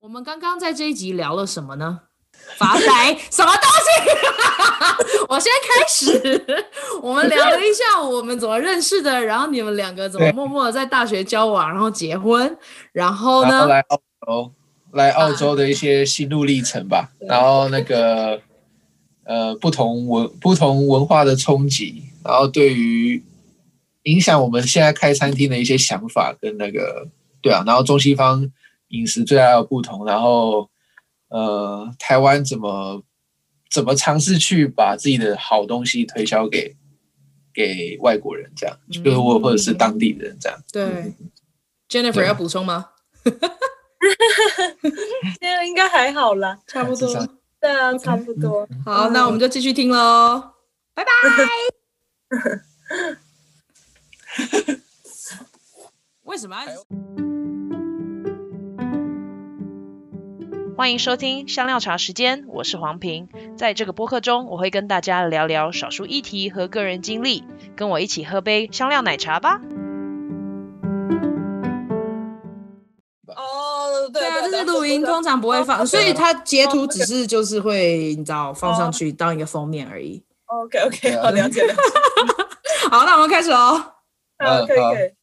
我们刚刚在这一集聊了什么呢？发财什么东西？我先开始，我们聊了一下我们怎么认识的，然后你们两个怎么默默的在大学交往，然后结婚，然后呢？后来澳洲，来澳洲的一些心路历程吧。啊、然后那个呃，不同文不同文化的冲击，然后对于影响我们现在开餐厅的一些想法跟那个对啊，然后中西方饮食最大的不同，然后。呃，台湾怎么怎么尝试去把自己的好东西推销给给外国人，这样，就是或或者是当地人这样。对、嗯、，Jennifer 要补充吗？现在应该还好啦，差不多。对啊，差不多。好，那我们就继续听喽，拜拜。为什么？欢迎收听香料茶时间，我是黄平。在这个播客中，我会跟大家聊聊少数议题和个人经历，跟我一起喝杯香料奶茶吧。哦，对啊，这是录音，通常不会放，所以它截图只是就是会你知道放上去当一个封面而已。OK OK，好，了解了。好，那我们开始喽。好，可以可以。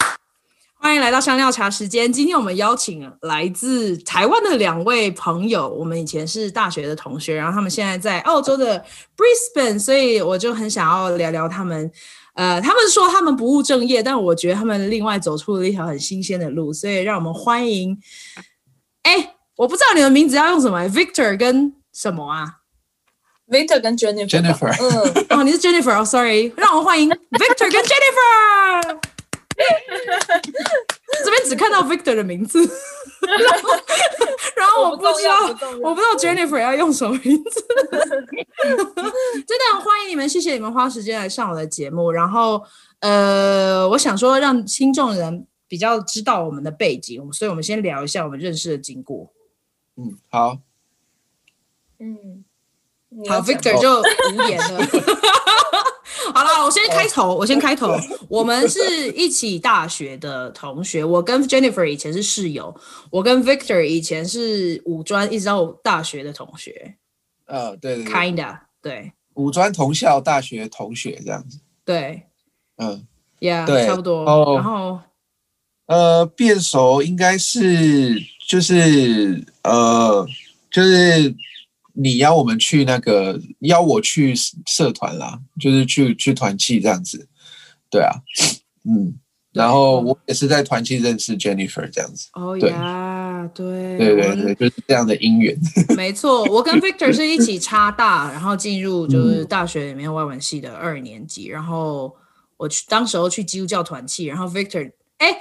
欢迎来到香料茶时间。今天我们邀请来自台湾的两位朋友，我们以前是大学的同学，然后他们现在在澳洲的 Brisbane，所以我就很想要聊聊他们。呃，他们说他们不务正业，但我觉得他们另外走出了一条很新鲜的路，所以让我们欢迎。哎，我不知道你的名字要用什么，Victor 跟什么啊？Victor 跟 Jennifer。Jennifer。嗯，哦，你是 Jennifer，哦，Sorry，让我们欢迎 Victor 跟 Jennifer。只看到 Victor 的名字，然后，然后我不知道，我不知道 Jennifer 要用什么名字。真的很欢迎你们，谢谢你们花时间来上我的节目。然后，呃，我想说让听众人比较知道我们的背景，所以我们先聊一下我们认识的经过。嗯，好。嗯，好，Victor 就无言了。好了，我先开头，我先开头。我们是一起大学的同学，我跟 Jennifer 以前是室友，我跟 Victor 以前是五专一直到大学的同学。呃，对对对，Kinda，对，五专同校，大学同学这样子。对，嗯，Yeah，对，差不多。哦、然后，呃，变熟应该是就是呃就是。你邀我们去那个邀我去社团啦，就是去去团契这样子，对啊，嗯，然后我也是在团契认识 Jennifer 这样子。哦呀，对，对对对，就是这样的姻缘。没错，我跟 Victor 是一起插大，然后进入就是大学里面外文系的二年级，然后我去当时候去基督教团契，然后 Victor，哎，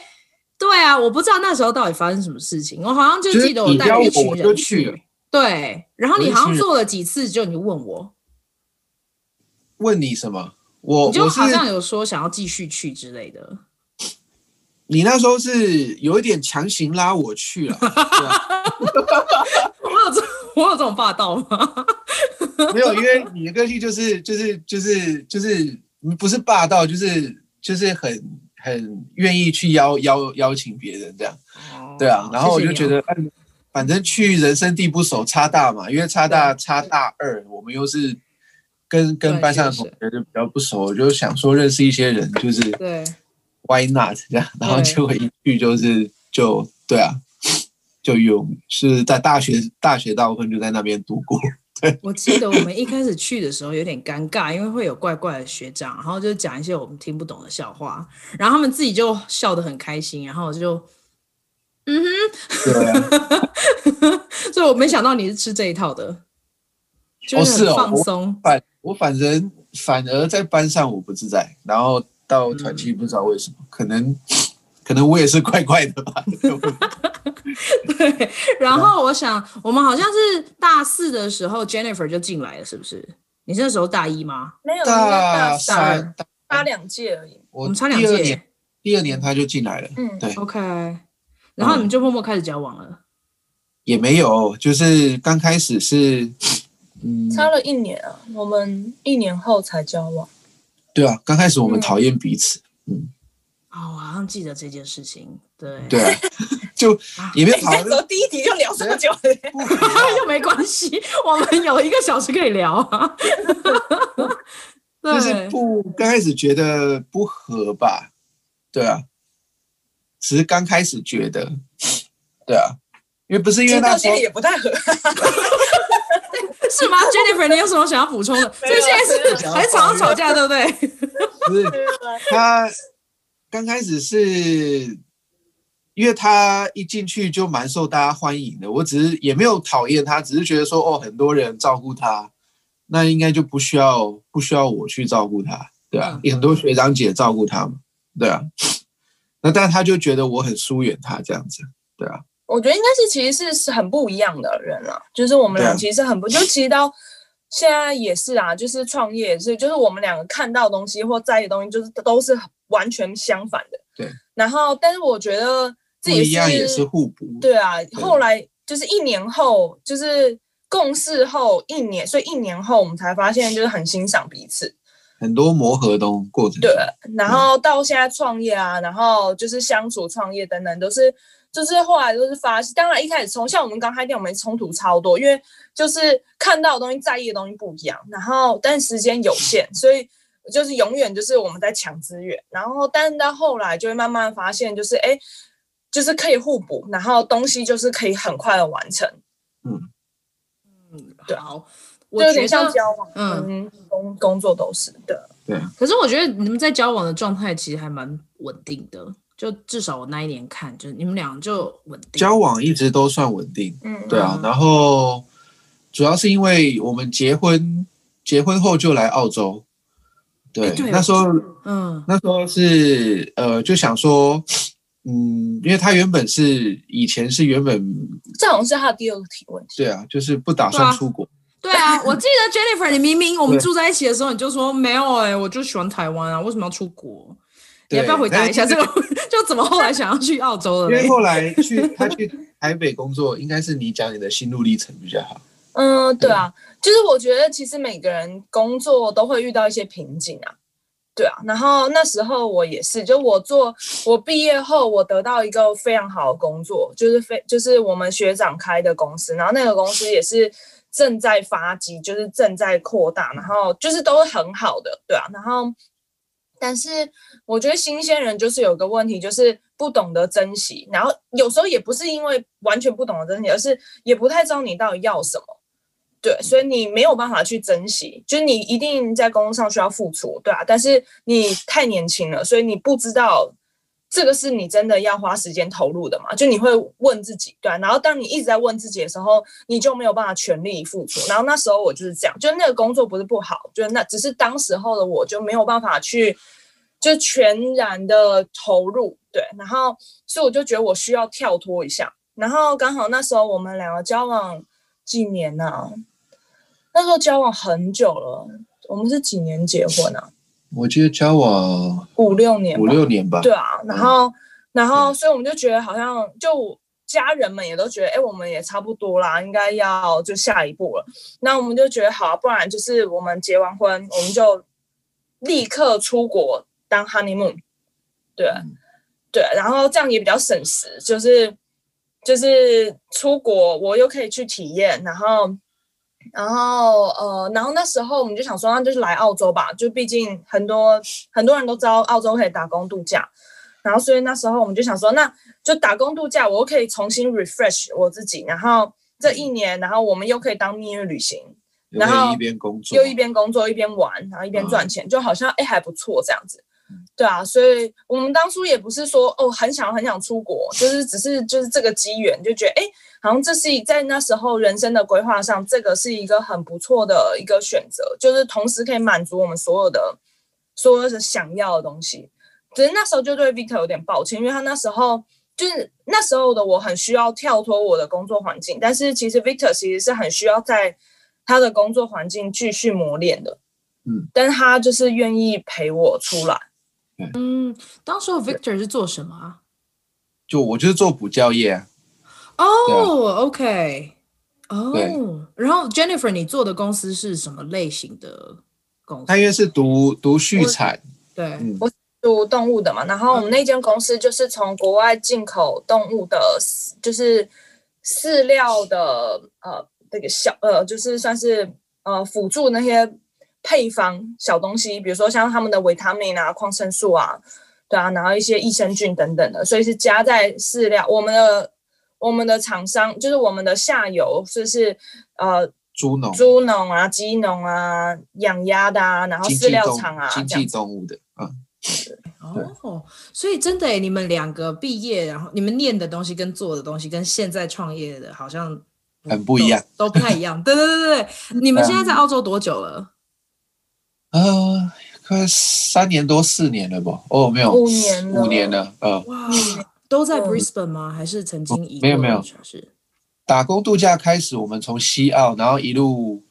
对啊，我不知道那时候到底发生什么事情，我好像就记得我带一群人去。对，然后你好像做了几次，就你问我，问你什么？我你就好像有说想要继续去之类的。你那时候是有一点强行拉我去了。我有这我有这种霸道吗？没有，因为你的个性就是就是就是就是不是霸道，就是就是很很愿意去邀邀邀请别人这样。哦，对啊，然后我就觉得。反正去人生地不熟，差大嘛，因为差大差大二，我们又是跟跟班上的同学就比较不熟，就想说认识一些人，就是对，Why not 这样，然后结果一去就是就对啊，就有是在大学大学大部分就在那边度过。对，我记得我们一开始去的时候有点尴尬，因为会有怪怪的学长，然后就讲一些我们听不懂的笑话，然后他们自己就笑得很开心，然后就。嗯哼，对啊，所以我没想到你是吃这一套的，就是很放松。哦哦、反我反正反而在班上我不自在，然后到团契不知道为什么，嗯、可能可能我也是怪怪的吧。对，然后我想我们好像是大四的时候，Jennifer 就进来了，是不是？你那时候大一吗？没有，大三，差两届而已。我们差两届，第二年他就进来了。嗯，对，OK。然后你们就默默开始交往了，嗯、也没有，就是刚开始是，嗯，差了一年啊，我们一年后才交往。对啊，刚开始我们讨厌彼此，嗯，哦，我好像记得这件事情，对，对啊，就也没有讨论。第一题就聊这么久，又没关系，我们有一个小时可以聊啊。就是不刚开始觉得不合吧，对啊，只是刚开始觉得，对啊，因为不是因为那时候也不太合，是吗？Jennifer，你有什么想要补充的？所以现在是还常常吵架，对不对？不是，他刚开始是因为他一进去就蛮受大家欢迎的，我只是也没有讨厌他，只是觉得说哦，很多人照顾他。那应该就不需要不需要我去照顾他，对啊，嗯、很多学长姐照顾他嘛，对啊。那但他就觉得我很疏远他这样子，对啊。我觉得应该是其实是是很不一样的人了，就是我们俩其实很不，啊、就其实到现在也是啊，就是创业也是，就是我们两个看到的东西或在意的东西，就是都是完全相反的。对。然后，但是我觉得自己一样也是互补。对啊，后来就是一年后就是。共事后一年，所以一年后我们才发现，就是很欣赏彼此，很多磨合都过程。对，然后到现在创业啊，然后就是相处、创业等等，都是就是后来都是发现。当然一开始从像我们刚开店，我们冲突超多，因为就是看到的东西、在意的东西不一样。然后但时间有限，所以就是永远就是我们在抢资源。然后但是到后来就会慢慢发现，就是哎，就是可以互补，然后东西就是可以很快的完成。嗯。对，好，我觉得像交往，嗯，工工作都是的，对。可是我觉得你们在交往的状态其实还蛮稳定的，就至少我那一年看，就你们俩就稳定。交往一直都算稳定，嗯，对啊。然后主要是因为我们结婚，结婚后就来澳洲，对，那时候，嗯，那时候是呃，就想说。嗯，因为他原本是以前是原本，这好像是他的第二个提问。对啊，就是不打算出国。对啊，我记得 Jennifer，你明明我们住在一起的时候，你就说没有哎、欸，我就喜欢台湾啊，为什么要出国？你要不要回答一下这个？就怎么后来想要去澳洲了？因为后来去他去台北工作，应该是你讲你的心路历程比较好。嗯，对啊，就是我觉得其实每个人工作都会遇到一些瓶颈啊。对啊，然后那时候我也是，就我做我毕业后，我得到一个非常好的工作，就是非就是我们学长开的公司，然后那个公司也是正在发迹，就是正在扩大，然后就是都是很好的，对啊，然后但是我觉得新鲜人就是有个问题，就是不懂得珍惜，然后有时候也不是因为完全不懂得珍惜，而是也不太知道你到底要什么。对，所以你没有办法去珍惜，就是你一定在工作上需要付出，对啊，但是你太年轻了，所以你不知道这个是你真的要花时间投入的嘛？就你会问自己，对，然后当你一直在问自己的时候，你就没有办法全力以赴出。然后那时候我就是这样，就那个工作不是不好，就那只是当时候的我就没有办法去就全然的投入，对，然后所以我就觉得我需要跳脱一下。然后刚好那时候我们两个交往几年呢、那时候交往很久了，我们是几年结婚啊？我记得交往五六年，五六年吧。对啊，然后，嗯、然后，所以我们就觉得好像，就家人们也都觉得，哎，我们也差不多啦，应该要就下一步了。那我们就觉得好，不然就是我们结完婚，我们就立刻出国当 honeymoon。对，嗯、对，然后这样也比较省时，就是就是出国，我又可以去体验，然后。然后呃，然后那时候我们就想说，那就是来澳洲吧，就毕竟很多很多人都知道澳洲可以打工度假，然后所以那时候我们就想说，那就打工度假，我可以重新 refresh 我自己，然后这一年，然后我们又可以当蜜月旅行，然后一边工作又一边工作一边玩，然后一边赚钱，就好像哎还不错这样子。对啊，所以我们当初也不是说哦很想很想出国，就是只是就是这个机缘就觉得哎，好像这是在那时候人生的规划上，这个是一个很不错的一个选择，就是同时可以满足我们所有的所有的想要的东西。只是那时候就对 Victor 有点抱歉，因为他那时候就是那时候的我很需要跳脱我的工作环境，但是其实 Victor 其实是很需要在他的工作环境继续磨练的，嗯，但是他就是愿意陪我出来。嗯，当时 Victor 是做什么啊？就我就是做补教业啊。哦、oh，OK，哦、oh，然后 Jennifer，你做的公司是什么类型的公司？他因为是读读畜产，对，我读动物的嘛。然后我们那间公司就是从国外进口动物的，就是饲料的呃这个小呃，就是算是呃辅助那些配方小东西，比如说像他们的维他命啊、矿生素啊，对啊，然后一些益生菌等等的，所以是加在饲料。我们的我们的厂商就是我们的下游，就是呃。猪农、猪农啊，鸡农啊，养鸭的啊，然后饲料厂啊，经济动物的，嗯，对，哦，所以真的诶，你们两个毕业，然后你们念的东西跟做的东西，跟现在创业的好像很不一样，都，不太一样。对对对对，你们现在在澳洲多久了？呃，快三年多四年了吧？哦，没有，五年了，五年了，呃，哇，都在 Brisbane 吗？还是曾经？没有没有，是。打工度假开始，我们从西澳，然后一路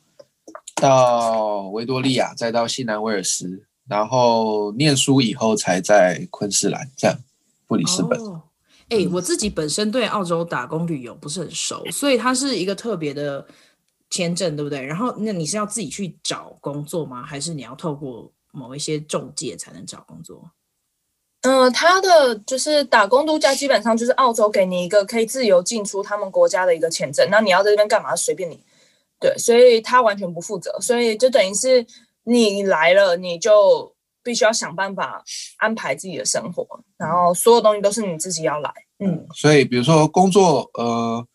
到维多利亚，再到西南威尔斯，然后念书以后才在昆士兰，这样布里斯本。哎、我自己本身对澳洲打工旅游不是很熟，所以它是一个特别的签证，对不对？然后那你是要自己去找工作吗？还是你要透过某一些中介才能找工作？嗯、他的就是打工度假，基本上就是澳洲给你一个可以自由进出他们国家的一个签证。那你要在这边干嘛？随便你。对，所以他完全不负责，所以就等于是你来了，你就必须要想办法安排自己的生活，然后所有东西都是你自己要来。嗯，所以比如说工作，呃，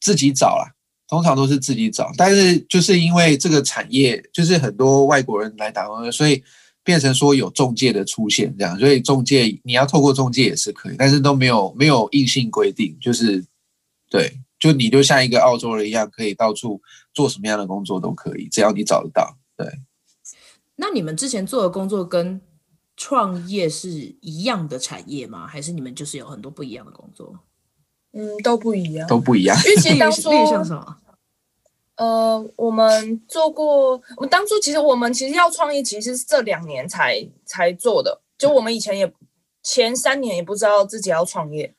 自己找啦，通常都是自己找。但是就是因为这个产业，就是很多外国人来打工，所以。变成说有中介的出现这样，所以中介你要透过中介也是可以，但是都没有没有硬性规定，就是对，就你就像一个澳洲人一样，可以到处做什么样的工作都可以，只要你找得到。对。那你们之前做的工作跟创业是一样的产业吗？还是你们就是有很多不一样的工作？嗯，都不一样，都不一样。因为其实 当初像什么？呃，我们做过，我们当初其实我们其实要创业，其实是这两年才才做的。就我们以前也前三年也不知道自己要创业。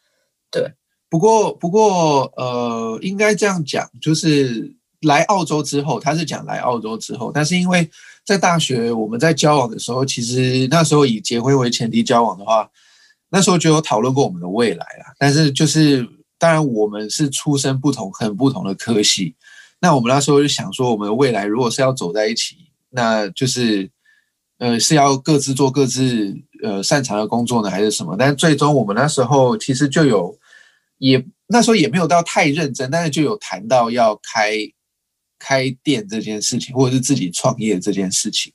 对，不过不过呃，应该这样讲，就是来澳洲之后，他是讲来澳洲之后，但是因为在大学我们在交往的时候，其实那时候以结婚为前提交往的话，那时候就有讨论过我们的未来啦。但是就是当然我们是出身不同，很不同的科系。那我们那时候就想说，我们未来如果是要走在一起，那就是，呃，是要各自做各自呃擅长的工作呢，还是什么？但是最终我们那时候其实就有，也那时候也没有到太认真，但是就有谈到要开开店这件事情，或者是自己创业这件事情。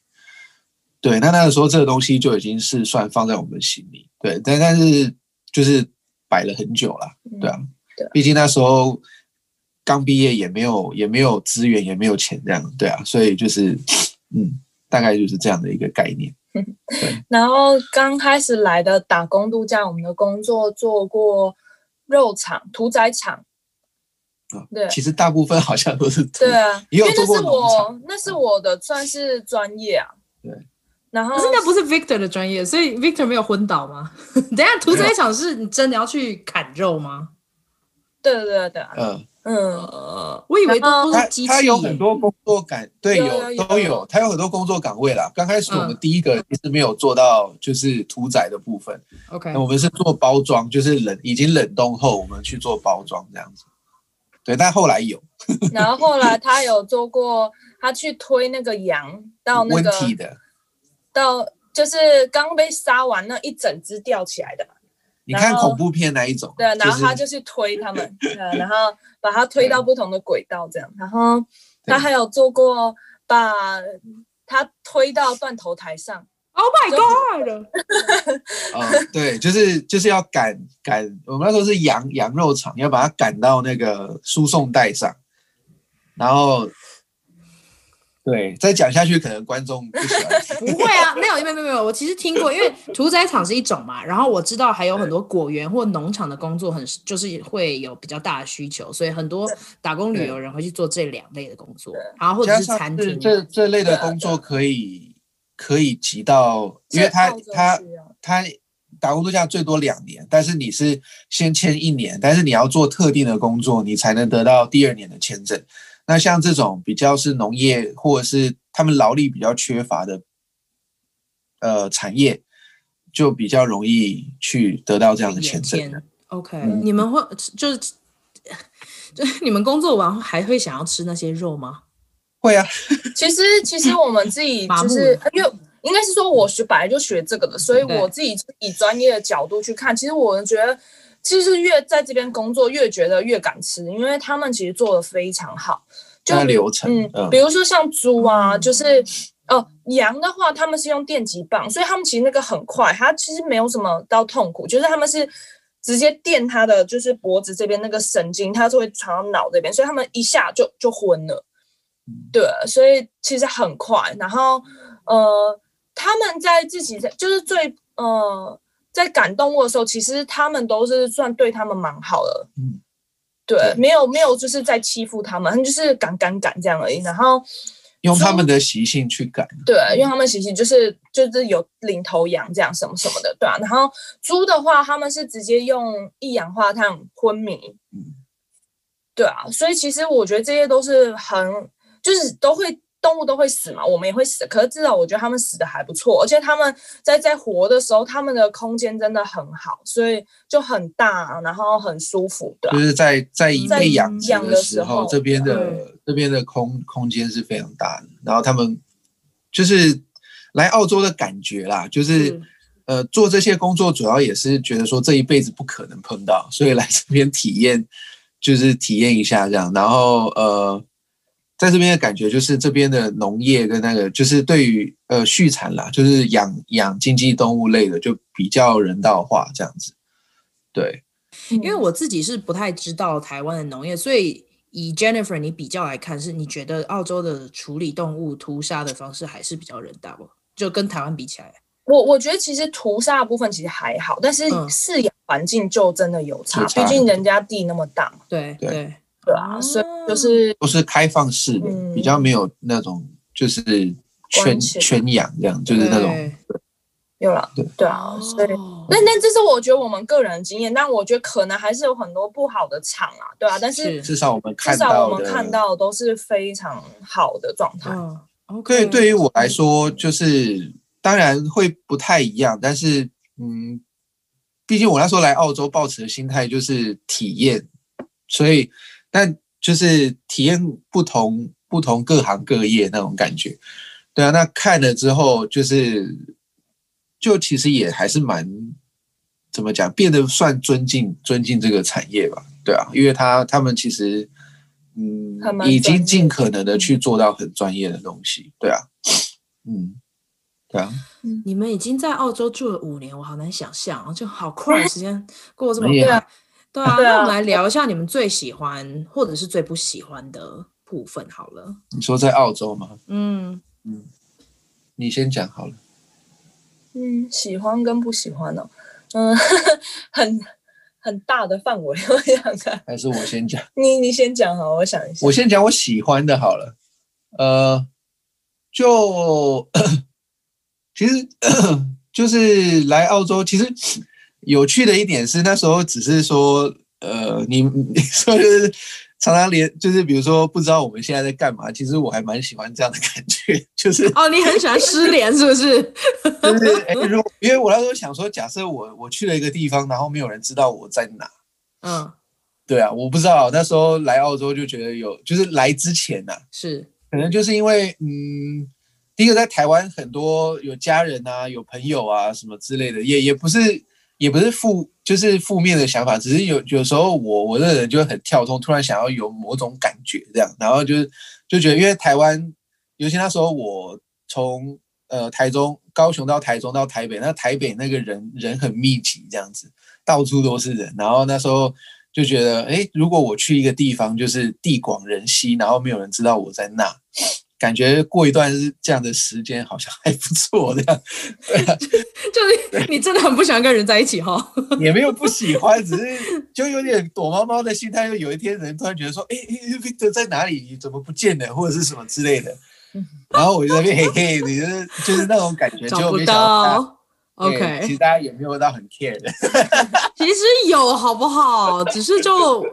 对，那那个时候这个东西就已经是算放在我们心里，对，但但是就是摆了很久了，对啊，毕竟那时候。刚毕业也没有也没有资源也没有钱这样，对啊，所以就是嗯，大概就是这样的一个概念。对。然后刚开始来的打工度假，我们的工作做过肉厂、屠宰场。对，其实大部分好像都是对啊，因为那是我那是我的算是专业啊。对。然后可是那不是 Victor 的专业，所以 Victor 没有昏倒吗？等下屠宰场是你真的要去砍肉吗？对对对对，嗯。嗯，我以为都是机器。他有很多工作岗，对，有都有，他有很多工作岗位啦。刚开始我们第一个其实没有做到就是屠宰的部分，OK，我们是做包装，就是冷已经冷冻后，我们去做包装这样子。对，但后来有。然后后来他有做过，他去推那个羊到那个，到就是刚被杀完那一整只吊起来的。你看恐怖片那一种，对，然后他就去推他们，对，然后把他推到不同的轨道，这样，然后他还有做过把他推到断头台上，Oh my God！啊，对，就是就是要赶赶，我们那时候是羊羊肉厂，要把它赶到那个输送带上，然后。对，再讲下去可能观众不喜欢。不会啊，没有，没有，没有，没有。我其实听过，因为屠宰场是一种嘛，然后我知道还有很多果园或农场的工作很，就是会有比较大的需求，所以很多打工旅游人会去做这两类的工作，然后或者是餐厅这这类的工作可以可以挤到，因为他他他打工度假最多两年，但是你是先签一年，但是你要做特定的工作，你才能得到第二年的签证。那像这种比较是农业或者是他们劳力比较缺乏的呃产业，就比较容易去得到这样的签证。OK，、嗯、你们会就是 就你们工作完还会想要吃那些肉吗？会啊。其实其实我们自己就是因为应该是说我学本来就学这个的，所以我自己以专业的角度去看，其实我觉得其实越在这边工作越觉得越敢吃，因为他们其实做的非常好。就流程，嗯，嗯，比如说像猪啊，嗯、就是，哦、呃，羊的话，他们是用电击棒，所以他们其实那个很快，它其实没有什么到痛苦，就是他们是直接电它的，就是脖子这边那个神经，它就会传到脑这边，所以他们一下就就昏了，对，所以其实很快。然后，呃，他们在自己在就是最呃在感动物的时候，其实他们都是算对他们蛮好的，嗯。对，对，没有没有，就是在欺负他们，他们就是赶赶赶这样而已。然后用他们的习性去赶，对，用他们习性就是就是有领头羊这样什么什么的，对啊。然后猪的话，他们是直接用一氧化碳昏迷，嗯，对啊。所以其实我觉得这些都是很，就是都会。动物都会死嘛，我们也会死。可是至少我觉得他们死的还不错，而且他们在在活的时候，他们的空间真的很好，所以就很大，然后很舒服的。就是在在被养养的时候，这边的这边的空空间是非常大的。然后他们就是来澳洲的感觉啦，就是呃做这些工作主要也是觉得说这一辈子不可能碰到，所以来这边体验就是体验一下这样。然后呃。在这边的感觉就是这边的农业跟那个就是对于呃畜产啦，就是养养经济动物类的就比较人道化这样子。对，因为我自己是不太知道台湾的农业，所以以 Jennifer 你比较来看，是你觉得澳洲的处理动物屠杀的方式还是比较人道，就跟台湾比起来。我我觉得其实屠杀的部分其实还好，但是饲养环境就真的有差，毕竟人家地那么大。对对。对对啊，所以就是都是开放式的，嗯、比较没有那种就是圈圈养这样，就是那种有了，对。对啊，所以那那这是我觉得我们个人的经验，但我觉得可能还是有很多不好的场啊，对啊，但是至少我们至少我们看到都是非常好的状态。嗯、okay, 对，对于我来说，就是当然会不太一样，但是嗯，毕竟我那时候来澳洲抱持的心态就是体验，所以。但就是体验不同不同各行各业那种感觉，对啊，那看了之后就是，就其实也还是蛮怎么讲，变得算尊敬尊敬这个产业吧，对啊，因为他他们其实嗯已经尽可能的去做到很专业的东西，对啊，嗯，对啊，你们已经在澳洲住了五年，我好难想象，就好快 时间过这么快。对啊，那我们来聊一下你们最喜欢或者是最不喜欢的部分好了。你说在澳洲吗？嗯嗯，你先讲好了。嗯，喜欢跟不喜欢哦，嗯，很很大的范围，我想看。还是我先讲？你你先讲好，我想一下。我先讲我喜欢的好了。呃，就 其实 就是来澳洲，其实。有趣的一点是，那时候只是说，呃，你 你说就是常常连，就是比如说不知道我们现在在干嘛。其实我还蛮喜欢这样的感觉，就是哦，你很喜欢失联是不是？就是哎，如果因为我那时候想说，假设我我去了一个地方，然后没有人知道我在哪，嗯，对啊，我不知道那时候来澳洲就觉得有，就是来之前呐、啊，是可能就是因为嗯，第一个在台湾很多有家人啊，有朋友啊什么之类的，也也不是。也不是负，就是负面的想法，只是有有时候我我这个人就很跳通，突然想要有某种感觉这样，然后就是就觉得，因为台湾，尤其那时候我从呃台中、高雄到台中到台北，那台北那个人人很密集这样子，到处都是人，然后那时候就觉得，哎，如果我去一个地方，就是地广人稀，然后没有人知道我在那。感觉过一段是这样的时间好像还不错，这样，对啊，就是你真的很不喜欢跟人在一起哈，也没有不喜欢，只是就有点躲猫猫的心态。就有一天人突然觉得说，哎，Victor 在哪里？你怎么不见了？或者是什么之类的。然后我就在那边嘿嘿，你就是就是那种感觉，找不到。OK，其实大家也没有到很 care 的。其实有好不好？只是就，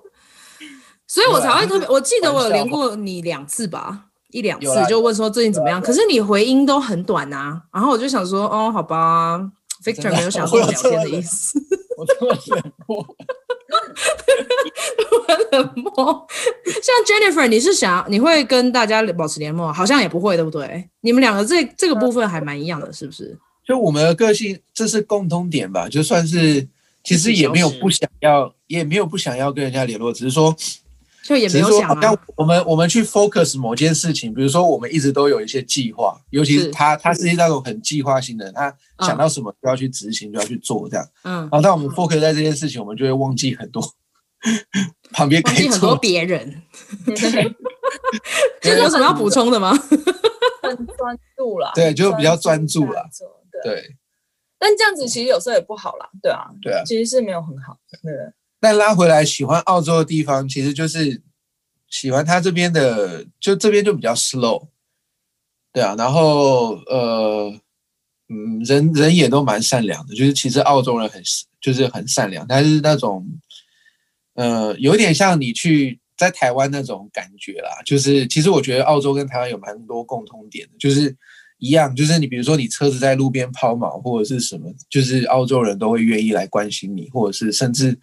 所以我才会特别。我记得我有连过你两次吧。一两次就问说最近怎么样，可是你回音都很短啊，然后我就想说，哦，好吧，Victor 没有想跟我聊天的意思。我这么冷漠，我冷漠。像 Jennifer，你是想你会跟大家保持联络？好像也不会，对不对？你们两个这这个部分还蛮一样的，是不是？就我们的个性，这是共通点吧？就算是其实也没有不想要，也没有不想要跟人家联络，只是说。就也没有想啊。我们我们去 focus 某件事情，比如说我们一直都有一些计划，尤其是他，他是那种很计划性的人，他想到什么就要去执行，就要去做这样。嗯。然后当我们 focus 在这件事情，我们就会忘记很多 旁边可以很多别人。这有什么要补充的吗？很专注了。对，就比较专注了。对。但这样子其实有时候也不好啦，对啊。对啊。其实是没有很好。对。但拉回来，喜欢澳洲的地方，其实就是喜欢他这边的，就这边就比较 slow，对啊，然后呃，嗯，人人也都蛮善良的，就是其实澳洲人很就是很善良，但是那种呃，有点像你去在台湾那种感觉啦，就是其实我觉得澳洲跟台湾有蛮多共通点的，就是一样，就是你比如说你车子在路边抛锚或者是什么，就是澳洲人都会愿意来关心你，或者是甚至。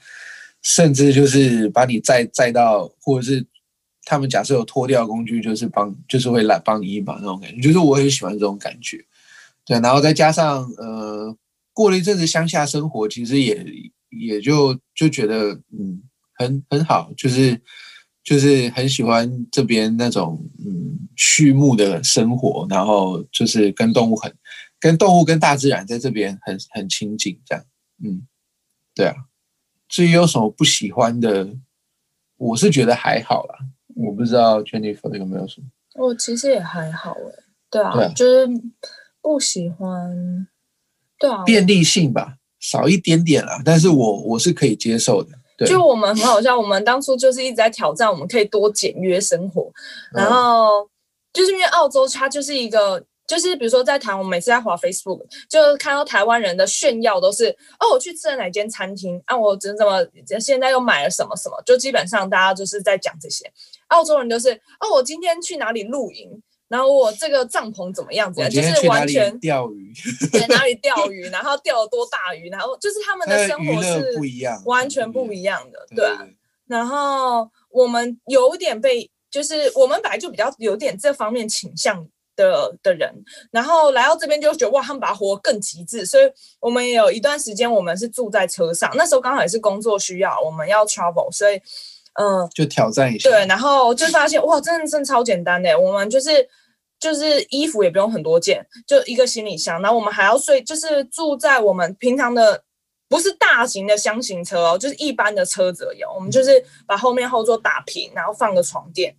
甚至就是把你载载到，或者是他们假设有脱掉工具，就是帮，就是会来帮你一把那种感觉。就是我很喜欢这种感觉，对。然后再加上呃，过了一阵子乡下生活，其实也也就就觉得嗯，很很好，就是就是很喜欢这边那种嗯畜牧的生活，然后就是跟动物很跟动物跟大自然在这边很很亲近，这样，嗯，对啊。至于有什么不喜欢的，我是觉得还好啦。我不知道 Jennifer 有没有什么。我其实也还好哎，对啊，对啊，就是不喜欢，对啊，便利性吧，少一点点啦。但是我我是可以接受的。对，就我们很好笑，我们当初就是一直在挑战，我们可以多简约生活。然后就是因为澳洲它就是一个。就是比如说在台湾，我每次在滑 Facebook，就看到台湾人的炫耀都是哦，我去吃了哪间餐厅啊，我怎怎么现在又买了什么什么，就基本上大家就是在讲这些。澳洲人就是哦，我今天去哪里露营，然后我这个帐篷怎么样子，就是完全钓鱼，对，哪里钓鱼，然后钓了多大鱼，然后就是他们的生活是不一样，完全不一样的，对啊。然后我们有点被，就是我们本来就比较有点这方面倾向。的的人，然后来到这边就觉得哇，他们把它活更极致，所以我们也有一段时间，我们是住在车上，那时候刚好也是工作需要，我们要 travel，所以嗯、呃，就挑战一下，对，然后就发现哇，真的真的超简单的，我们就是就是衣服也不用很多件，就一个行李箱，然后我们还要睡，就是住在我们平常的不是大型的箱型车哦，就是一般的车子而已，我们就是把后面后座打平，然后放个床垫，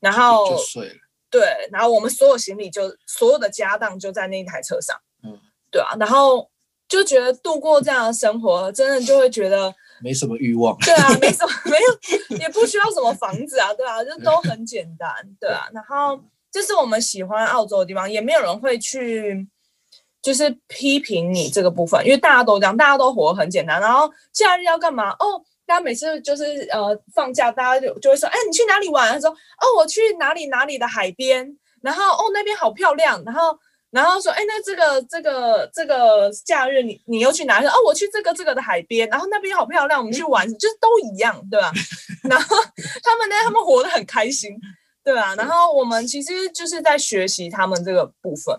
然后就睡了。对，然后我们所有行李就所有的家当就在那一台车上，嗯，对啊，然后就觉得度过这样的生活，真的就会觉得没什么欲望，对啊，没什么，没有，也不需要什么房子啊，对啊，就都很简单，对啊，然后这是我们喜欢澳洲的地方，也没有人会去就是批评你这个部分，因为大家都这样，大家都活得很简单，然后假日要干嘛？哦。大家每次就是呃放假，大家就就会说，哎，你去哪里玩？他说，哦，我去哪里哪里的海边，然后哦那边好漂亮，然后然后说，哎，那这个这个这个假日你你又去哪里？哦，我去这个这个的海边，然后那边好漂亮，我们去玩，就是都一样，对吧？然后他们呢，他们活得很开心，对吧？然后我们其实就是在学习他们这个部分，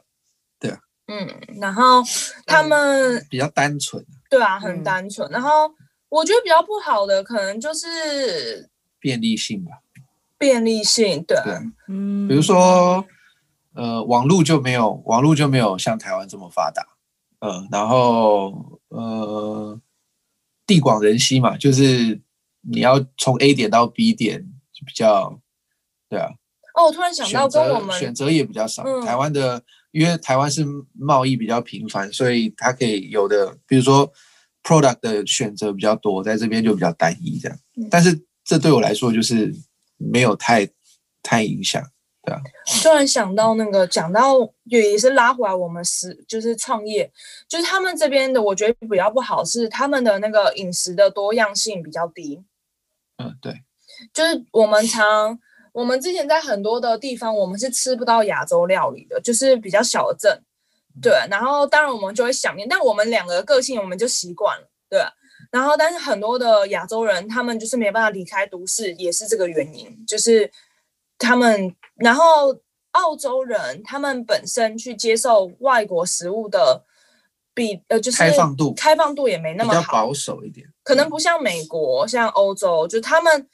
对啊，嗯，然后他们、嗯、比较单纯，对啊，很单纯，嗯、然后。我觉得比较不好的可能就是便利性吧。便利性，对，对，嗯，比如说，呃，网络就没有，网络就没有像台湾这么发达，呃，然后，呃，地广人稀嘛，就是你要从 A 点到 B 点就比较，对啊。哦，我突然想到，跟我们选择也比较少。嗯、台湾的，因为台湾是贸易比较频繁，所以它可以有的，比如说。Product 的选择比较多，在这边就比较单一这样，但是这对我来说就是没有太太影响，对啊。突然想到那个讲到也是拉回来，我们是就是创业，就是他们这边的，我觉得比较不好是他们的那个饮食的多样性比较低。嗯，对，就是我们常我们之前在很多的地方，我们是吃不到亚洲料理的，就是比较小的镇。对，然后当然我们就会想念，但我们两个个性我们就习惯了，对。然后，但是很多的亚洲人，他们就是没办法离开都市，也是这个原因，就是他们，然后澳洲人，他们本身去接受外国食物的比呃，就是开放度，开放度也没那么好，保守一点，可能不像美国，像欧洲，就他们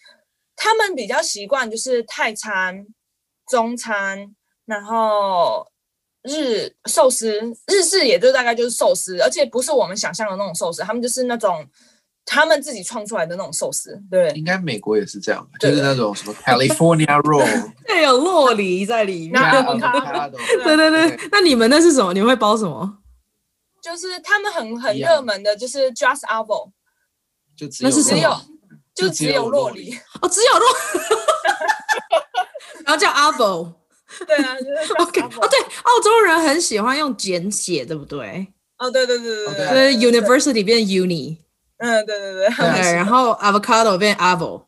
他们比较习惯就是泰餐、中餐，然后。日寿司，日式也就大概就是寿司，而且不是我们想象的那种寿司，他们就是那种他们自己创出来的那种寿司。对，应该美国也是这样，就是那种什么 California roll，对，有洛梨在里面。对对对，那你们那是什么？你们会包什么？就是他们很很热门的，就是 Just Avo，就只有那是只有就只有洛梨哦，只有洛，然后叫 Avo。对啊，就是 OK 哦，对，澳洲人很喜欢用简写，对不对？哦，对对对对对，所以 University 变 Uni，嗯，对对对，对，然后 Avocado 变 Avo，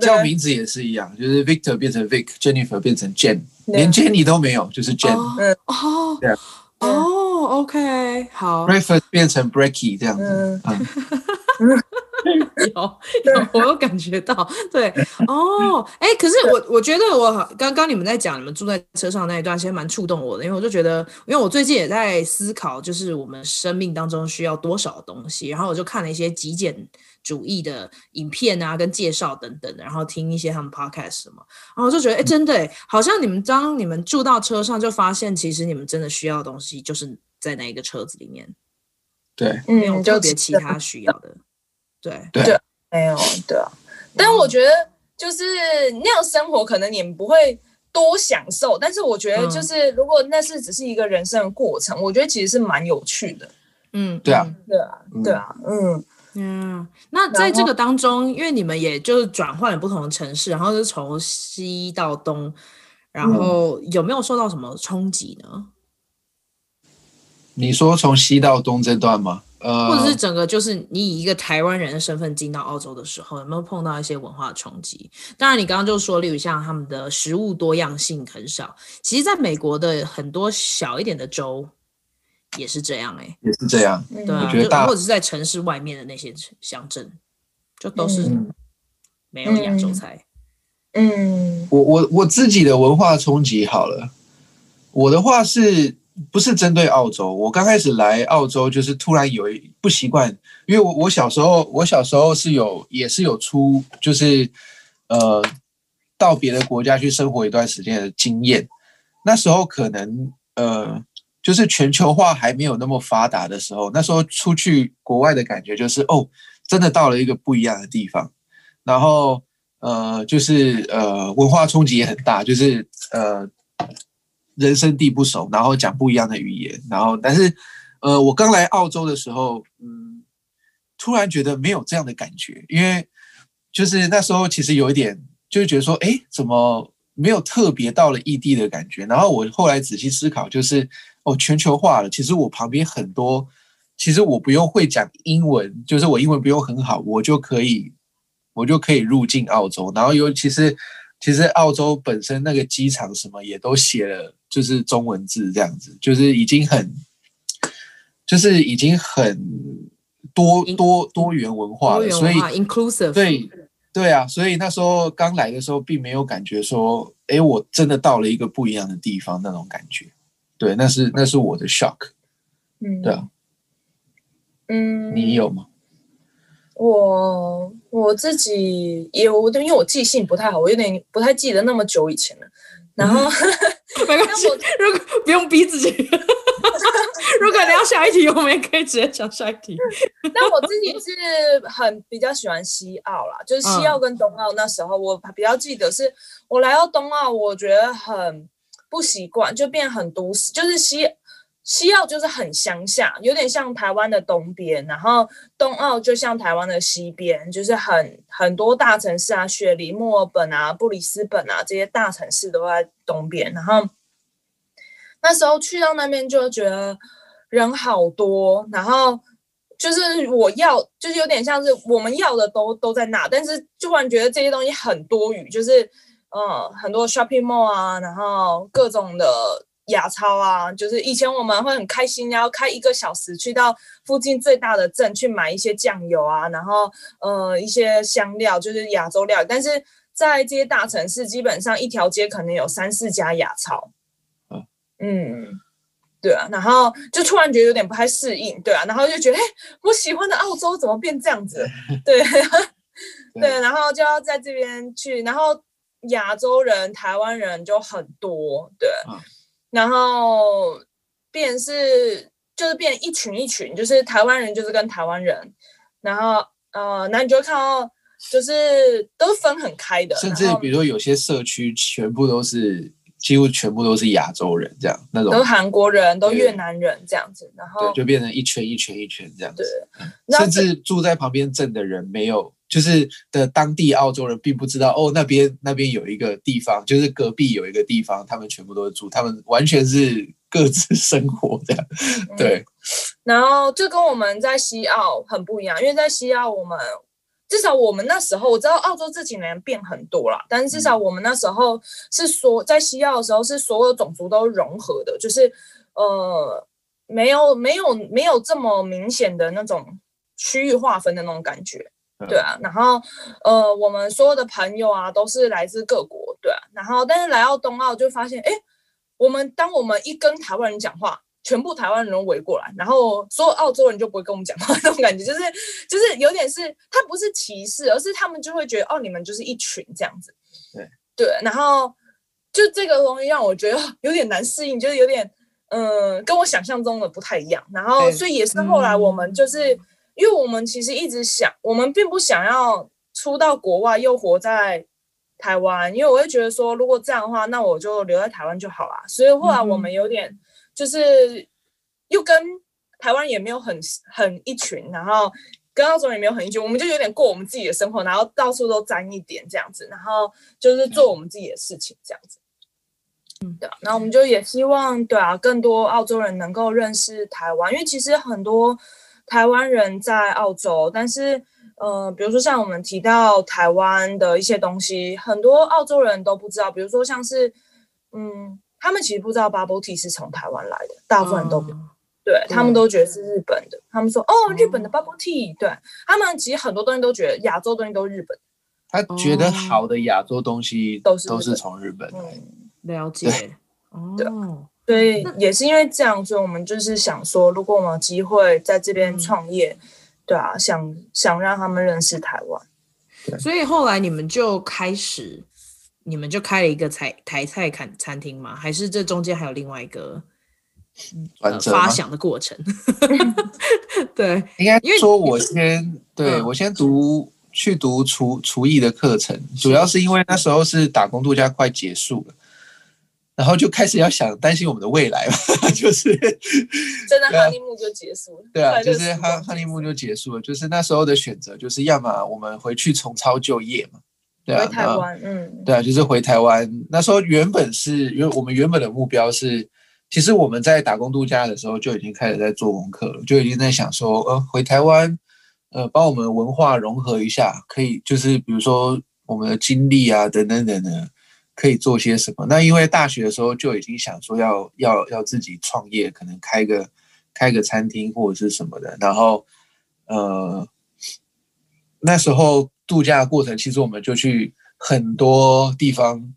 叫名字也是一样，就是 Victor 变成 Vic，Jennifer 变成 Jen，连 Jenny 都没有，就是 Jen，嗯，哦，对，哦，OK，好，Breakfast 变成 Breaky 这样子，嗯。有有，我有感觉到，对哦，哎，可是我我觉得我刚刚你们在讲你们住在车上那一段，其实蛮触动我的，因为我就觉得，因为我最近也在思考，就是我们生命当中需要多少东西，然后我就看了一些极简主义的影片啊，跟介绍等等的，然后听一些他们 podcast 什么，然后我就觉得，哎，真的，好像你们当你们住到车上，就发现其实你们真的需要的东西就是在那一个车子里面，对，没有特别其他需要的。对对，没有对啊，但我觉得就是那样生活，可能你们不会多享受。但是我觉得，就是如果那是只是一个人生的过程，嗯、我觉得其实是蛮有趣的。嗯，对啊，对啊，对啊，嗯嗯。那在这个当中，因为你们也就是转换了不同的城市，然后是从西到东，然后有没有受到什么冲击呢？你说从西到东这段吗？呃或者是整个就是你以一个台湾人的身份进到澳洲的时候，有没有碰到一些文化冲击？当然，你刚刚就说，例如像他们的食物多样性很少。其实，在美国的很多小一点的州也是这样，哎，也是这样。对啊，就或者是在城市外面的那些乡镇，就都是没有亚洲菜。嗯，我我我自己的文化冲击好了，我的话是。不是针对澳洲，我刚开始来澳洲就是突然有一不习惯，因为我我小时候我小时候是有也是有出就是呃到别的国家去生活一段时间的经验，那时候可能呃就是全球化还没有那么发达的时候，那时候出去国外的感觉就是哦真的到了一个不一样的地方，然后呃就是呃文化冲击也很大，就是呃。人生地不熟，然后讲不一样的语言，然后但是，呃，我刚来澳洲的时候，嗯，突然觉得没有这样的感觉，因为就是那时候其实有一点，就是觉得说，哎，怎么没有特别到了异地的感觉？然后我后来仔细思考，就是哦，全球化了，其实我旁边很多，其实我不用会讲英文，就是我英文不用很好，我就可以，我就可以入境澳洲。然后尤其是，其实澳洲本身那个机场什么也都写了。就是中文字这样子，就是已经很，就是已经很多多多元文化了，所以 inclusive 对对啊，所以那时候刚来的时候，并没有感觉说，哎，我真的到了一个不一样的地方那种感觉，对，那是那是我的 shock，嗯，对啊，嗯，你有吗？我我自己也有，因为我记性不太好，我有点不太记得那么久以前了。然后，没关系，如果 不用逼自己，如果你要下一题，我们也可以直接讲下一题。那我自己是很比较喜欢西澳啦，就是西澳跟东澳那时候，我比较记得是我来到东澳，我觉得很不习惯，就变很都市，就是西。西澳就是很乡下，有点像台湾的东边，然后东澳就像台湾的西边，就是很很多大城市啊，雪梨、墨尔本啊、布里斯本啊这些大城市都在东边。然后那时候去到那边就觉得人好多，然后就是我要，就是有点像是我们要的都都在那，但是就突然觉得这些东西很多余，就是嗯很多 shopping mall 啊，然后各种的。亚超啊，就是以前我们会很开心，要开一个小时去到附近最大的镇去买一些酱油啊，然后呃一些香料，就是亚洲料理。但是在这些大城市，基本上一条街可能有三四家亚超。嗯嗯，对啊，然后就突然觉得有点不太适应，对啊，然后就觉得，哎，我喜欢的澳洲怎么变这样子？对对，然后就要在这边去，然后亚洲人、台湾人就很多，对。嗯然后变是就是变一群一群，就是台湾人就是跟台湾人，然后呃，那你就会看到就是都分很开的，甚至比如说有些社区全部都是几乎全部都是亚洲人这样，那种都韩国人都越南人这样子，然后对，就变成一圈一圈一圈这样子，对，甚至住在旁边镇的人没有。就是的当地澳洲人并不知道哦，那边那边有一个地方，就是隔壁有一个地方，他们全部都是住，他们完全是各自生活这样。对、嗯，然后就跟我们在西澳很不一样，因为在西澳我们至少我们那时候我知道澳洲这几年变很多了，但是至少我们那时候是说在西澳的时候是所有种族都融合的，就是呃没有没有没有这么明显的那种区域划分的那种感觉。对啊，然后呃，我们所有的朋友啊，都是来自各国，对啊，然后但是来到东奥就发现，哎，我们当我们一跟台湾人讲话，全部台湾人都围过来，然后所有澳洲人就不会跟我们讲话，那种感觉就是就是有点是，他不是歧视，而是他们就会觉得，哦，你们就是一群这样子，对。对，然后就这个东西让我觉得 有点难适应，就是有点嗯、呃，跟我想象中的不太一样，然后所以也是后来我们就是。因为我们其实一直想，我们并不想要出到国外又活在台湾，因为我会觉得说，如果这样的话，那我就留在台湾就好了。所以后来我们有点就是又跟台湾也没有很很一群，然后跟澳洲也没有很一群，我们就有点过我们自己的生活，然后到处都沾一点这样子，然后就是做我们自己的事情这样子。嗯，对啊，那我们就也希望对啊，更多澳洲人能够认识台湾，因为其实很多。台湾人在澳洲，但是，呃，比如说像我们提到台湾的一些东西，很多澳洲人都不知道。比如说像是，嗯，他们其实不知道 bubble tea 是从台湾来的，大部分人都对，他们都觉得是日本的。他们说，哦，日本的 bubble tea，对他们其实很多东西都觉得亚洲东西都是日本。他觉得好的亚洲东西都是都是从日本。嗯，了解。对。哦所以也是因为这样，所以我们就是想说，如果我们有机会在这边创业，嗯、对啊，想想让他们认识台湾。所以后来你们就开始，你们就开了一个台台菜餐餐厅吗？还是这中间还有另外一个、呃、发想的过程？对，应该说我先对我先读去读厨厨艺的课程，主要是因为那时候是打工度假快结束了。然后就开始要想担心我们的未来嘛，就是真的哈尼木就结束了。对啊，就是哈哈尼木就结束了，就是那时候的选择，就是要么我们回去重操旧业嘛，对啊，回台湾，嗯，对啊，就是回台湾。那时候原本是因为我们原本的目标是，其实我们在打工度假的时候就已经开始在做功课了，就已经在想说，呃，回台湾，呃，帮我们文化融合一下，可以就是比如说我们的经历啊，等等等等。可以做些什么？那因为大学的时候就已经想说要要要自己创业，可能开个开个餐厅或者是什么的。然后，呃，那时候度假过程，其实我们就去很多地方，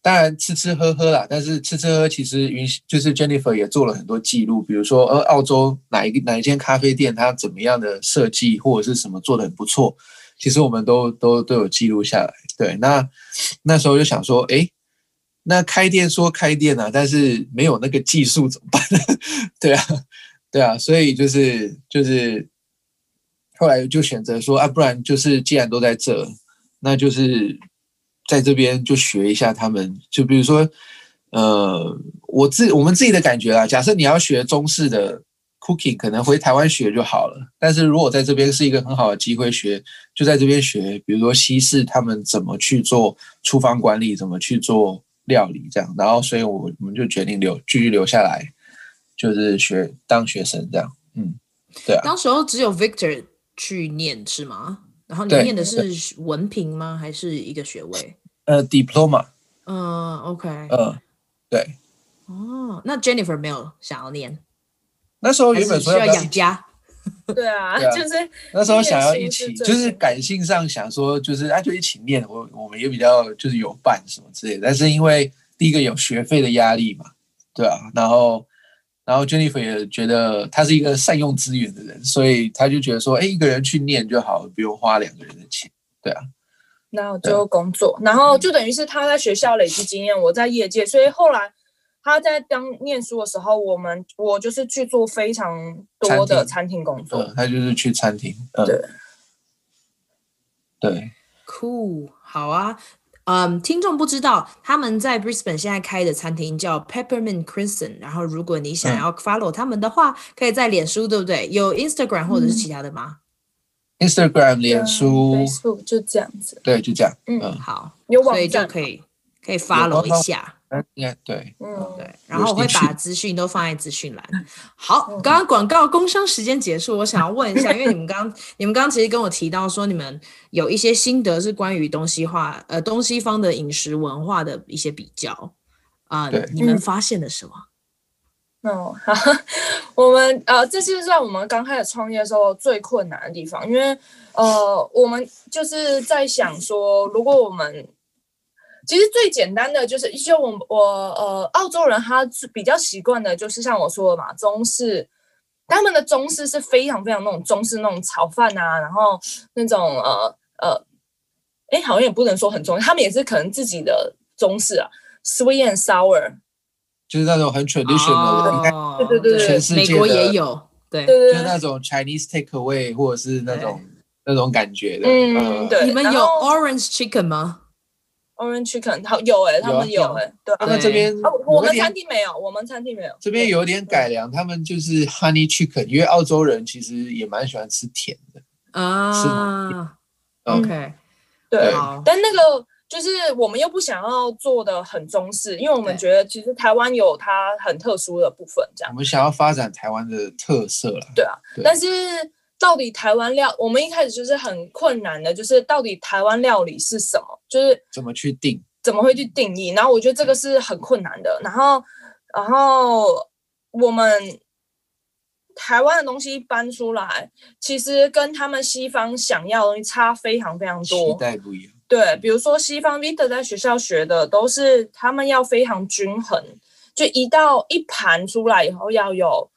当然吃吃喝喝啦。但是吃吃喝喝其实云就是 Jennifer 也做了很多记录，比如说呃澳洲哪一个哪一间咖啡店它怎么样的设计或者是什么做的很不错。其实我们都都都有记录下来，对，那那时候就想说，哎，那开店说开店啊，但是没有那个技术怎么办呢？对啊，对啊，所以就是就是后来就选择说啊，不然就是既然都在这，那就是在这边就学一下他们，就比如说，呃，我自我们自己的感觉啊，假设你要学中式的。Cooking 可能回台湾学就好了，但是如果在这边是一个很好的机会学，就在这边学。比如说西式他们怎么去做厨房管理，怎么去做料理这样。然后，所以我我们就决定留继续留下来，就是学当学生这样。嗯，对啊。当时候只有 Victor 去念是吗？然后你念的是文凭吗？还是一个学位？呃，Diploma。嗯，OK。嗯，对。哦，那 Jennifer 没有想要念，那时候原本说要养家。对啊，对啊就是那时候想要一起，就是感性上想说，就是啊，就一起念，我我们也比较就是有伴什么之类的。但是因为第一个有学费的压力嘛，对啊，然后然后 Jennifer 也觉得他是一个善用资源的人，所以他就觉得说，哎，一个人去念就好，不用花两个人的钱，对啊。然后就工作，然后就等于是他在学校累积经验，我在业界，所以后来。他在当念书的时候，我们我就是去做非常多的餐厅工作。嗯，他就是去餐厅。嗯、对对，Cool，好啊。嗯，听众不知道他们在 Brisbane 现在开的餐厅叫 Peppermint Crescent。然后，如果你想要 follow 他们的话，嗯、可以在脸书，对不对？有 Instagram 或者是其他的吗？嗯、Instagram、脸书、Facebook 就这样子。对，就这样。嗯，嗯好，有网站所以就可以可以 follow 一下。Yeah, 对，嗯，对，然后我会把资讯都放在资讯栏。好，刚刚广告工商时间结束，我想要问一下，因为你们刚 你们刚其实跟我提到说，你们有一些心得是关于东西化，呃，东西方的饮食文化的一些比较啊，呃、你们发现了什么？哦，好，我们呃，这就是在我们刚开始创业的时候最困难的地方，因为呃，我们就是在想说，如果我们其实最简单的就是，就我我呃，澳洲人他比较习惯的就是像我说的嘛，中式，他们的中式是非常非常那种中式那种炒饭啊，然后那种呃呃，哎，好像也不能说很中，他们也是可能自己的中式啊，sweet and sour，就是那种很 traditional 的，应该、哦、对对对，全世界美国也有，对。对对，就是那种 Chinese takeaway 或者是那种那种感觉的，嗯，对。你们有 orange chicken 吗？Orange Chicken 好有哎，他们有哎，对，他们这边我们餐厅没有，我们餐厅没有。这边有点改良，他们就是 Honey Chicken，因为澳洲人其实也蛮喜欢吃甜的啊。OK，对，但那个就是我们又不想要做的很中式，因为我们觉得其实台湾有它很特殊的部分，这样。我们想要发展台湾的特色了。对啊，但是。到底台湾料，我们一开始就是很困难的，就是到底台湾料理是什么，就是怎么去定，怎么会去定义？然后我觉得这个是很困难的。然后，然后我们台湾的东西搬出来，其实跟他们西方想要的东西差非常非常多，期待不一样。对，比如说西方 Vita 在学校学的都是他们要非常均衡，就一道一盘出来以后要有。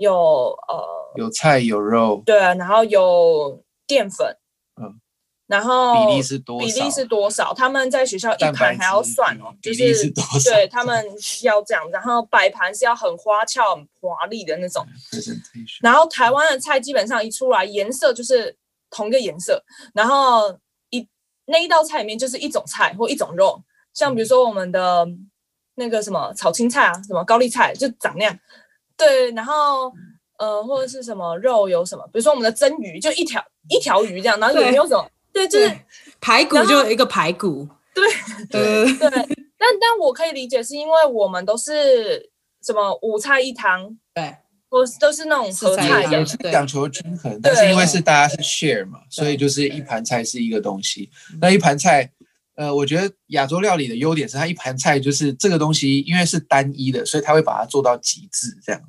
有呃，有菜有肉，对啊，然后有淀粉，嗯，然后比例是多少？比例是多少？他们在学校一盘还要算哦，就是，是对他们要这样，然后摆盘是要很花俏、很华丽的那种。然后台湾的菜基本上一出来颜色就是同一个颜色，然后一那一道菜里面就是一种菜或一种肉，像比如说我们的那个什么炒青菜啊，什么高丽菜就长那样。对，然后呃，或者是什么肉有什么，比如说我们的蒸鱼就一条一条鱼这样，然后也没有什么？对，对，就是排骨就有一个排骨。对 对对，但但我可以理解，是因为我们都是什么五菜一汤，对，或都是那种合菜的，是讲求均衡。但是因为是大家是 share 嘛，所以就是一盘菜是一个东西，那一盘菜。呃，我觉得亚洲料理的优点是它一盘菜就是这个东西，因为是单一的，所以它会把它做到极致，这样。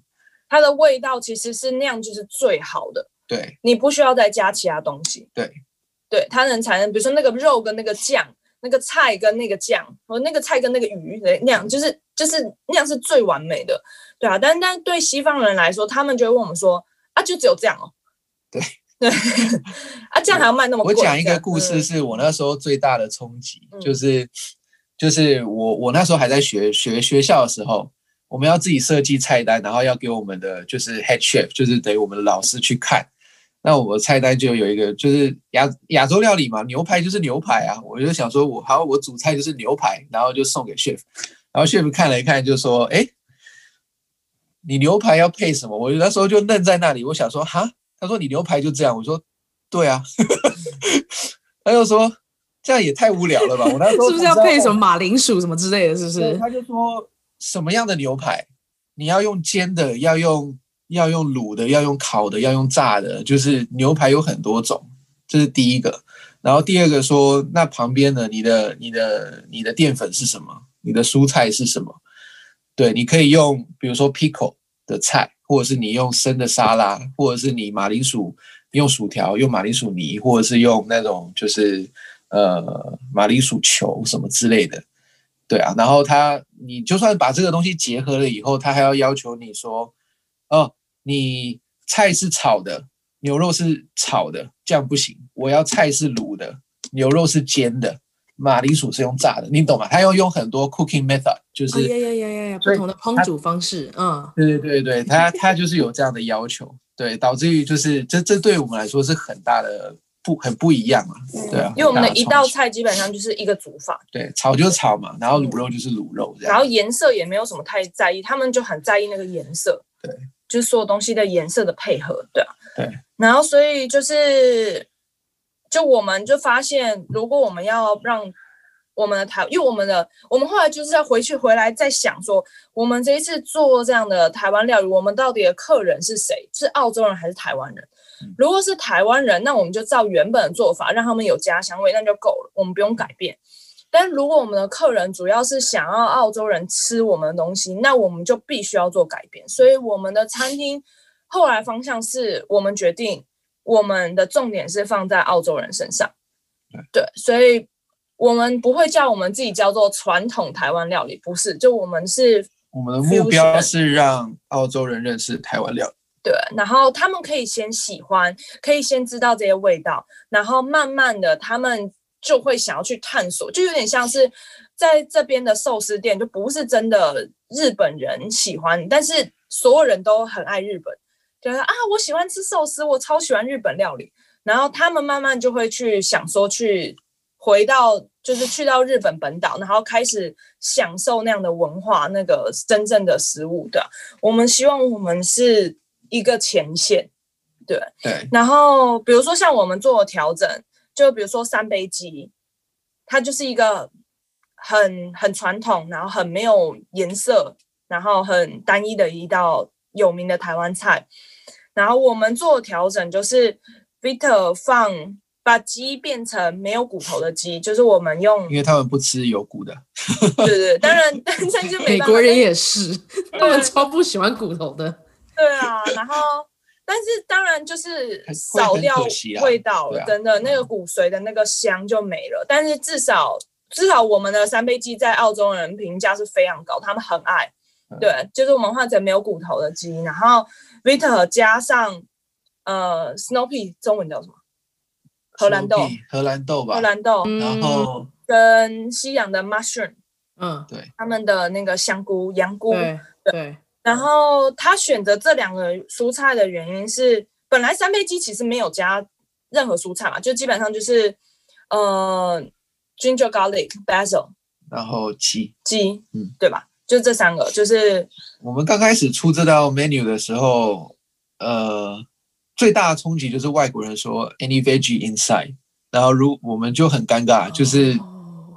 它的味道其实是那样，就是最好的。对，你不需要再加其他东西。对，对，它能产生，比如说那个肉跟那个酱，那个菜跟那个酱，和那个菜跟那个鱼那样，就是就是那样是最完美的。对啊，但但对西方人来说，他们就会问我们说啊，就只有这样哦。对。对啊，这样还要卖那么贵？我讲一个故事，是我那时候最大的冲击，嗯、就是就是我我那时候还在学学学校的时候，我们要自己设计菜单，然后要给我们的就是 head chef，就是等于我们的老师去看。那我的菜单就有一个，就是亚亚洲料理嘛，牛排就是牛排啊。我就想说我好，我主菜就是牛排，然后就送给 chef，然后 chef 看了一看，就说：“哎，你牛排要配什么？”我那时候就愣在那里，我想说：“哈。”他说：“你牛排就这样。”我说：“对啊。” 他就说：“这样也太无聊了吧？”我那时候 是不是要配什么马铃薯什么之类的？是不是？他就说：“什么样的牛排？你要用煎的，要用要用卤的，要用烤的，要用炸的。就是牛排有很多种，这是第一个。然后第二个说，那旁边的？你的你的你的淀粉是什么？你的蔬菜是什么？”对，你可以用比如说 pickle 的菜，或者是你用生的沙拉，或者是你马铃薯用薯条用马铃薯泥，或者是用那种就是呃马铃薯球什么之类的。对啊，然后他你就算把这个东西结合了以后，他还要要求你说，哦，你菜是炒的，牛肉是炒的，这样不行，我要菜是卤的，牛肉是煎的。马铃薯是用炸的，你懂吗？他要用很多 cooking method，就是呀呀呀呀呀，不同的烹煮方式，嗯，对对对对，他他 就是有这样的要求，对，导致于就是这这对我们来说是很大的不很不一样嘛，对啊，因为我们的一道菜基本上就是一个煮法，对，炒就炒嘛，然后卤肉就是卤肉这样，然后颜色也没有什么太在意，他们就很在意那个颜色，对，就是所有东西的颜色的配合，对啊，对，然后所以就是。就我们就发现，如果我们要让我们的台，因为我们的我们后来就是要回去回来再想说，我们这一次做这样的台湾料理，我们到底的客人是谁？是澳洲人还是台湾人？如果是台湾人，那我们就照原本的做法，让他们有家乡味，那就够了，我们不用改变。但如果我们的客人主要是想要澳洲人吃我们的东西，那我们就必须要做改变。所以我们的餐厅后来方向是我们决定。我们的重点是放在澳洲人身上，对，所以我们不会叫我们自己叫做传统台湾料理，不是，就我们是我们的目标是让澳洲人认识台湾料理，对，然后他们可以先喜欢，可以先知道这些味道，然后慢慢的他们就会想要去探索，就有点像是在这边的寿司店，就不是真的日本人喜欢，但是所有人都很爱日本。觉得啊，我喜欢吃寿司，我超喜欢日本料理。然后他们慢慢就会去想说，去回到就是去到日本本岛，然后开始享受那样的文化，那个真正的食物。的，我们希望我们是一个前线，对对。然后比如说像我们做调整，就比如说三杯鸡，它就是一个很很传统，然后很没有颜色，然后很单一的一道有名的台湾菜。然后我们做调整，就是 Victor 放把鸡变成没有骨头的鸡，就是我们用，因为他们不吃有骨的。对对，当然，但是就美国人也是，他们超不喜欢骨头的。对啊，然后但是当然就是少掉味道了，真的那个骨髓的那个香就没了。但是至少至少我们的三杯鸡在澳洲人评价是非常高，他们很爱。对，就是我们换成没有骨头的鸡，然后。Vitter 加上呃，Snoopy 中文叫什么？荷兰豆，荷兰豆吧，荷兰豆，然后跟西洋的 mushroom，嗯，对，他们的那个香菇、羊菇，对，对。然后他选择这两个蔬菜的原因是，本来三杯鸡其实没有加任何蔬菜嘛，就基本上就是呃，ginger garlic basil，然后鸡。鸡，嗯，对吧？就这三个，就是我们刚开始出这道 menu 的时候，呃，最大的冲击就是外国人说 any veggie inside，然后如我们就很尴尬，就是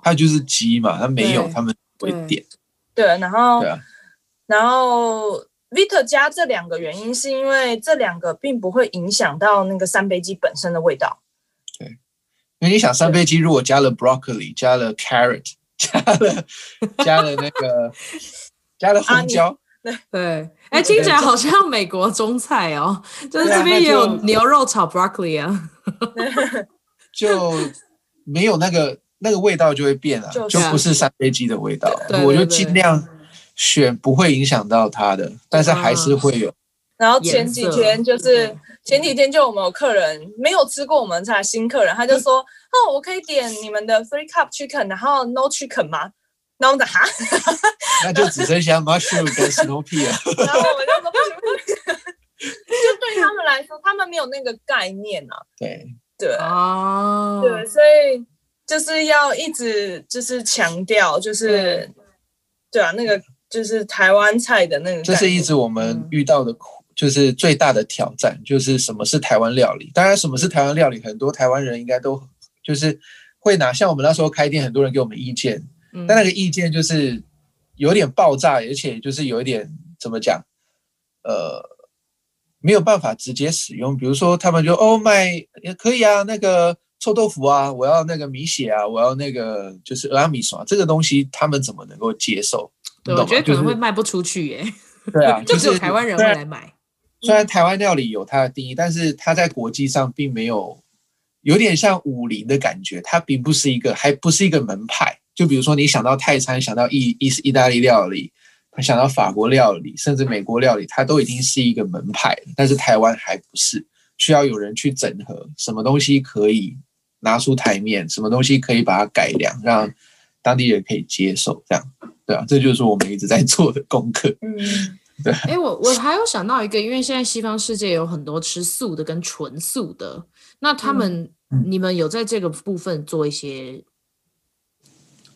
它就是鸡嘛，它没有，他们不会点。对，然后，对啊，然后 Victor 加这两个原因是因为这两个并不会影响到那个三杯鸡本身的味道。对，因为你想三杯鸡如果加了 broccoli，加了 carrot。加了加了那个 加了红椒，对。对，哎，听起来好像美国中菜哦，就是这边也有牛肉炒 broccoli 啊，就没有那个那个味道就会变了，就不是三杯鸡的味道。我就尽量选不会影响到它的，但是还是会有。然后前几天就是前几天就我们有客人没有吃过我们菜，新客人他就说。哦，我可以点你们的 three cup chicken，然后 no chicken 吗？然后我们哈，那就只剩下 mushroom 跟 Snoopy 了。然后我们就说不行不行，就对他们来说，他们没有那个概念啊。对对啊，对，所以就是要一直就是强调，就是对啊，那个就是台湾菜的那个。这是一直我们遇到的苦。就是最大的挑战，就是什么是台湾料理。当然，什么是台湾料理，很多台湾人应该都。就是会拿像我们那时候开店，很多人给我们意见，嗯、但那个意见就是有点爆炸，而且就是有一点怎么讲，呃，没有办法直接使用。比如说，他们就哦卖也可以啊，那个臭豆腐啊，我要那个米血啊，我要那个就是俄阿米爽，这个东西他们怎么能够接受？对，我觉得可能会卖不出去耶。对啊，就只有台湾人会来买。虽然台湾料理有它的定义，但是它在国际上并没有，有点像武林的感觉。它并不是一个，还不是一个门派。就比如说，你想到泰餐，想到意意意大利料理，想到法国料理，甚至美国料理，它都已经是一个门派。但是台湾还不是，需要有人去整合，什么东西可以拿出台面，什么东西可以把它改良，让当地人可以接受。这样，对啊，这就是我们一直在做的功课。嗯。对，哎，我我还有想到一个，因为现在西方世界有很多吃素的跟纯素的，那他们、嗯、你们有在这个部分做一些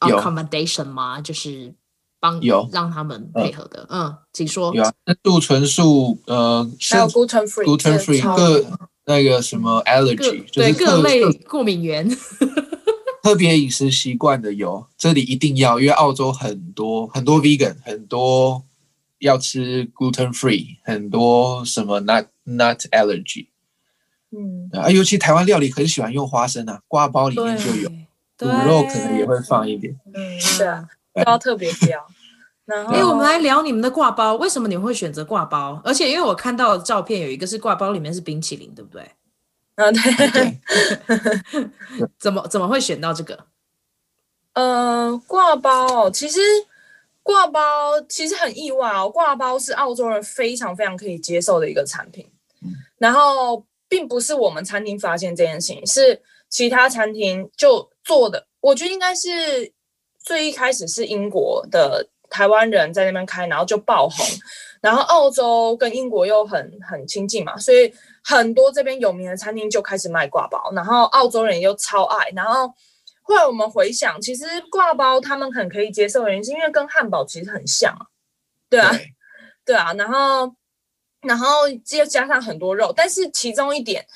accommodation 吗？就是帮有让他们配合的，嗯，嗯，请说。有啊，素纯素，呃，还有 gluten free，gluten free 各那个什么 allergy，对各类过敏源，特别饮食习惯的有，这里一定要，因为澳洲很多很多 vegan 很多。要吃 gluten free，很多什么 nut nut allergy，嗯啊，尤其台湾料理很喜欢用花生啊，挂包里面就有，卤肉可能也会放一点，嗯，是啊，都要特别挑。然后，哎，我们来聊你们的挂包，为什么你们会选择挂包？而且因为我看到的照片有一个是挂包里面是冰淇淋，对不对？嗯，对对。怎么怎么会选到这个？呃，挂包其实。挂包其实很意外哦，挂包是澳洲人非常非常可以接受的一个产品，然后并不是我们餐厅发现这件事情，是其他餐厅就做的。我觉得应该是最一开始是英国的台湾人在那边开，然后就爆红，然后澳洲跟英国又很很亲近嘛，所以很多这边有名的餐厅就开始卖挂包，然后澳洲人又超爱，然后。后来我们回想，其实挂包他们很可以接受的原因，是因为跟汉堡其实很像啊，对啊，对，对啊，然后然后又加上很多肉，但是其中一点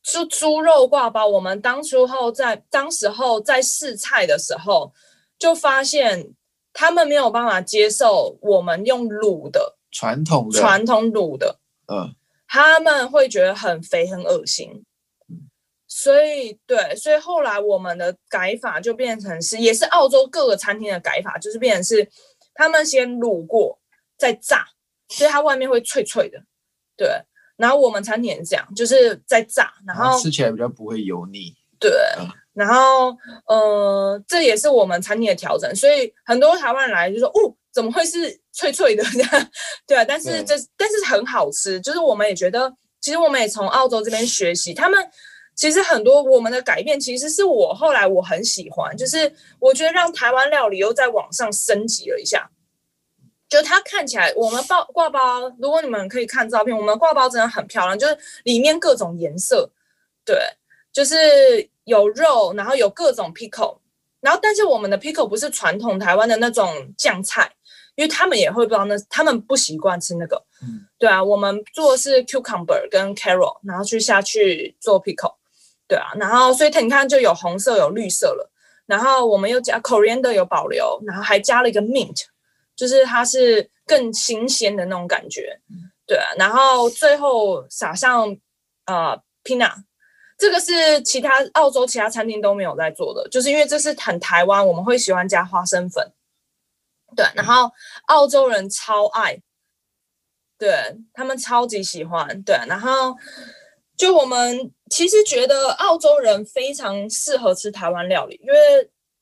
猪猪肉挂包，我们当初后在当时候在试菜的时候，就发现他们没有办法接受我们用卤的传统的。传统卤的，嗯，他们会觉得很肥很恶心。所以，对，所以后来我们的改法就变成是，也是澳洲各个餐厅的改法，就是变成是他们先卤过再炸，所以它外面会脆脆的，对。然后我们餐厅也是这样，就是在炸，然后，然后吃起来比较不会油腻。对，嗯、然后呃，这也是我们餐厅的调整。所以很多台湾人来就说，哦，怎么会是脆脆的这样？对啊，但是这但是很好吃，就是我们也觉得，其实我们也从澳洲这边学习他们。其实很多我们的改变，其实是我后来我很喜欢，就是我觉得让台湾料理又在网上升级了一下。就它看起来，我们包挂包，如果你们可以看照片，我们挂包真的很漂亮，就是里面各种颜色，对，就是有肉，然后有各种 pickle，然后但是我们的 pickle 不是传统台湾的那种酱菜，因为他们也会不知道那，他们不习惯吃那个，嗯，对啊，我们做的是 cucumber 跟 carrot，然后去下去做 pickle。对啊，然后所以你看就有红色有绿色了，然后我们又加 coriander 有保留，然后还加了一个 mint，就是它是更新鲜的那种感觉。对啊，然后最后撒上呃 peanut，这个是其他澳洲其他餐厅都没有在做的，就是因为这是很台湾，我们会喜欢加花生粉。对，然后澳洲人超爱，对，他们超级喜欢。对，然后就我们。其实觉得澳洲人非常适合吃台湾料理，因为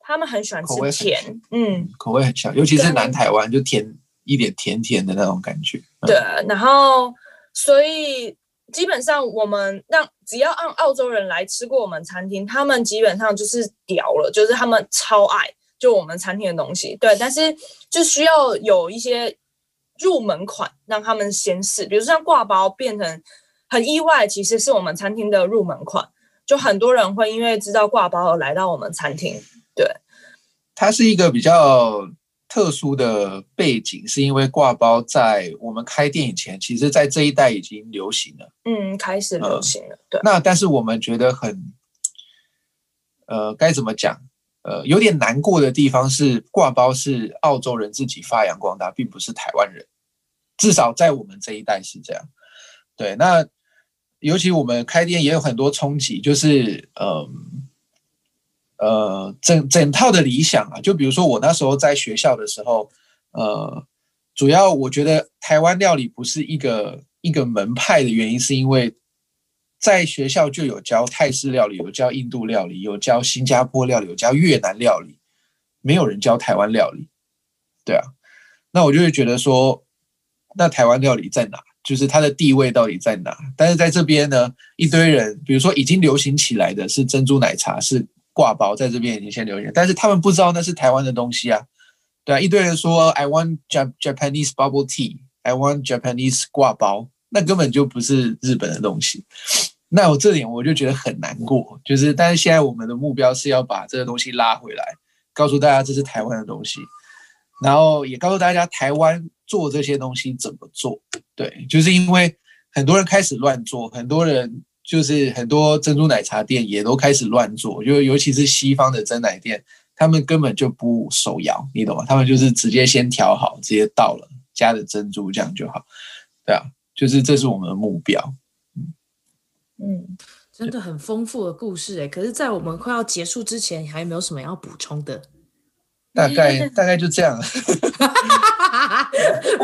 他们很喜欢吃甜，嗯，口味很强，尤其是南台湾，就甜一点甜甜的那种感觉。对，然后所以基本上我们让只要让澳洲人来吃过我们餐厅，他们基本上就是屌了，就是他们超爱就我们餐厅的东西。对，但是就需要有一些入门款让他们先试，比如像挂包变成。很意外，其实是我们餐厅的入门款，就很多人会因为知道挂包而来到我们餐厅。对，它是一个比较特殊的背景，是因为挂包在我们开店以前，其实在这一代已经流行了。嗯，开始流行了。呃、对，那但是我们觉得很，呃，该怎么讲？呃，有点难过的地方是，挂包是澳洲人自己发扬光大，并不是台湾人，至少在我们这一代是这样。对，那。尤其我们开店也有很多冲击，就是呃呃整整套的理想啊，就比如说我那时候在学校的时候，呃，主要我觉得台湾料理不是一个一个门派的原因，是因为在学校就有教泰式料理，有教印度料理，有教新加坡料理，有教越南料理，没有人教台湾料理。对啊，那我就会觉得说，那台湾料理在哪？就是它的地位到底在哪？但是在这边呢，一堆人，比如说已经流行起来的是珍珠奶茶，是挂包，在这边已经先流行，但是他们不知道那是台湾的东西啊。对啊，一堆人说 I want Japanese bubble tea，I want Japanese 挂包，那根本就不是日本的东西。那我这点我就觉得很难过，就是但是现在我们的目标是要把这个东西拉回来，告诉大家这是台湾的东西，然后也告诉大家台湾做这些东西怎么做。对，就是因为很多人开始乱做，很多人就是很多珍珠奶茶店也都开始乱做，就尤其是西方的珍奶店，他们根本就不手摇，你懂吗？他们就是直接先调好，直接倒了，加的珍珠这样就好。对啊，就是这是我们的目标。嗯嗯，真的很丰富的故事哎。可是，在我们快要结束之前，你还有没有什么要补充的？大概 大概就这样。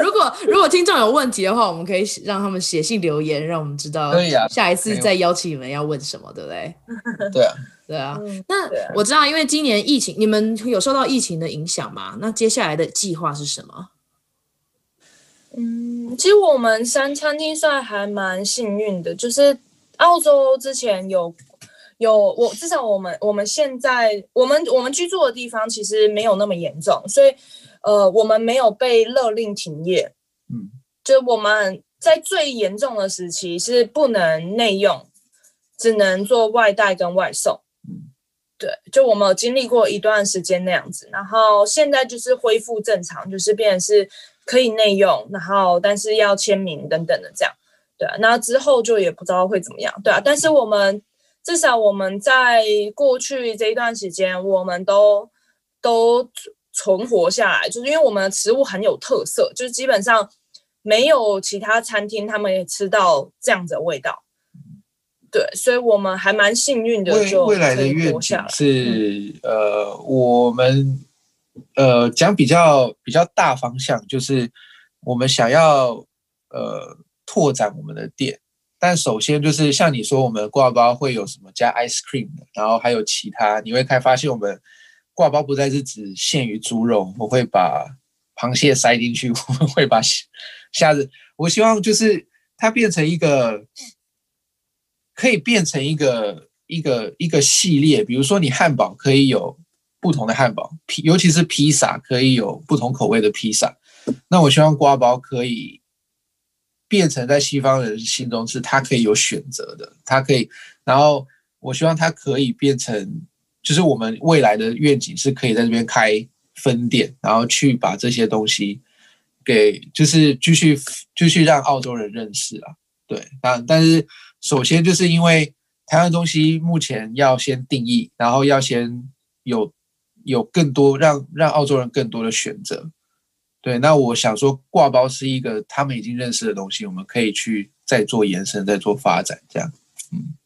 如果如果听众有问题的话，我们可以让他们写信留言，让我们知道。下一次再邀请你们要问什么，对不对？对啊，对啊。那我知道，因为今年疫情，你们有受到疫情的影响吗？那接下来的计划是什么？嗯，其实我们三餐厅算还蛮幸运的，就是澳洲之前有。有我至少我们我们现在我们我们居住的地方其实没有那么严重，所以呃我们没有被勒令停业。嗯，就我们在最严重的时期是不能内用，只能做外带跟外送。嗯，对，就我们有经历过一段时间那样子，然后现在就是恢复正常，就是变成是可以内用，然后但是要签名等等的这样。对啊，那之后就也不知道会怎么样。对啊，但是我们。至少我们在过去这一段时间，我们都都存活下来，就是因为我们的食物很有特色，就是基本上没有其他餐厅他们也吃到这样子的味道。对，所以我们还蛮幸运的。就未来的愿景是，呃，我们呃讲比较比较大方向，就是我们想要呃拓展我们的店。但首先就是像你说，我们挂包会有什么加 ice cream 的，然后还有其他，你会开发现我们挂包不再是只限于猪肉，我会把螃蟹塞进去，我们会把虾子，我希望就是它变成一个可以变成一个一个一个系列，比如说你汉堡可以有不同的汉堡，披尤其是披萨可以有不同口味的披萨，那我希望挂包可以。变成在西方人心中是他可以有选择的，他可以，然后我希望他可以变成，就是我们未来的愿景是可以在这边开分店，然后去把这些东西给，就是继续继续让澳洲人认识啊，对，但但是首先就是因为台湾东西目前要先定义，然后要先有有更多让让澳洲人更多的选择。对，那我想说，挂包是一个他们已经认识的东西，我们可以去再做延伸，再做发展，这样。嗯，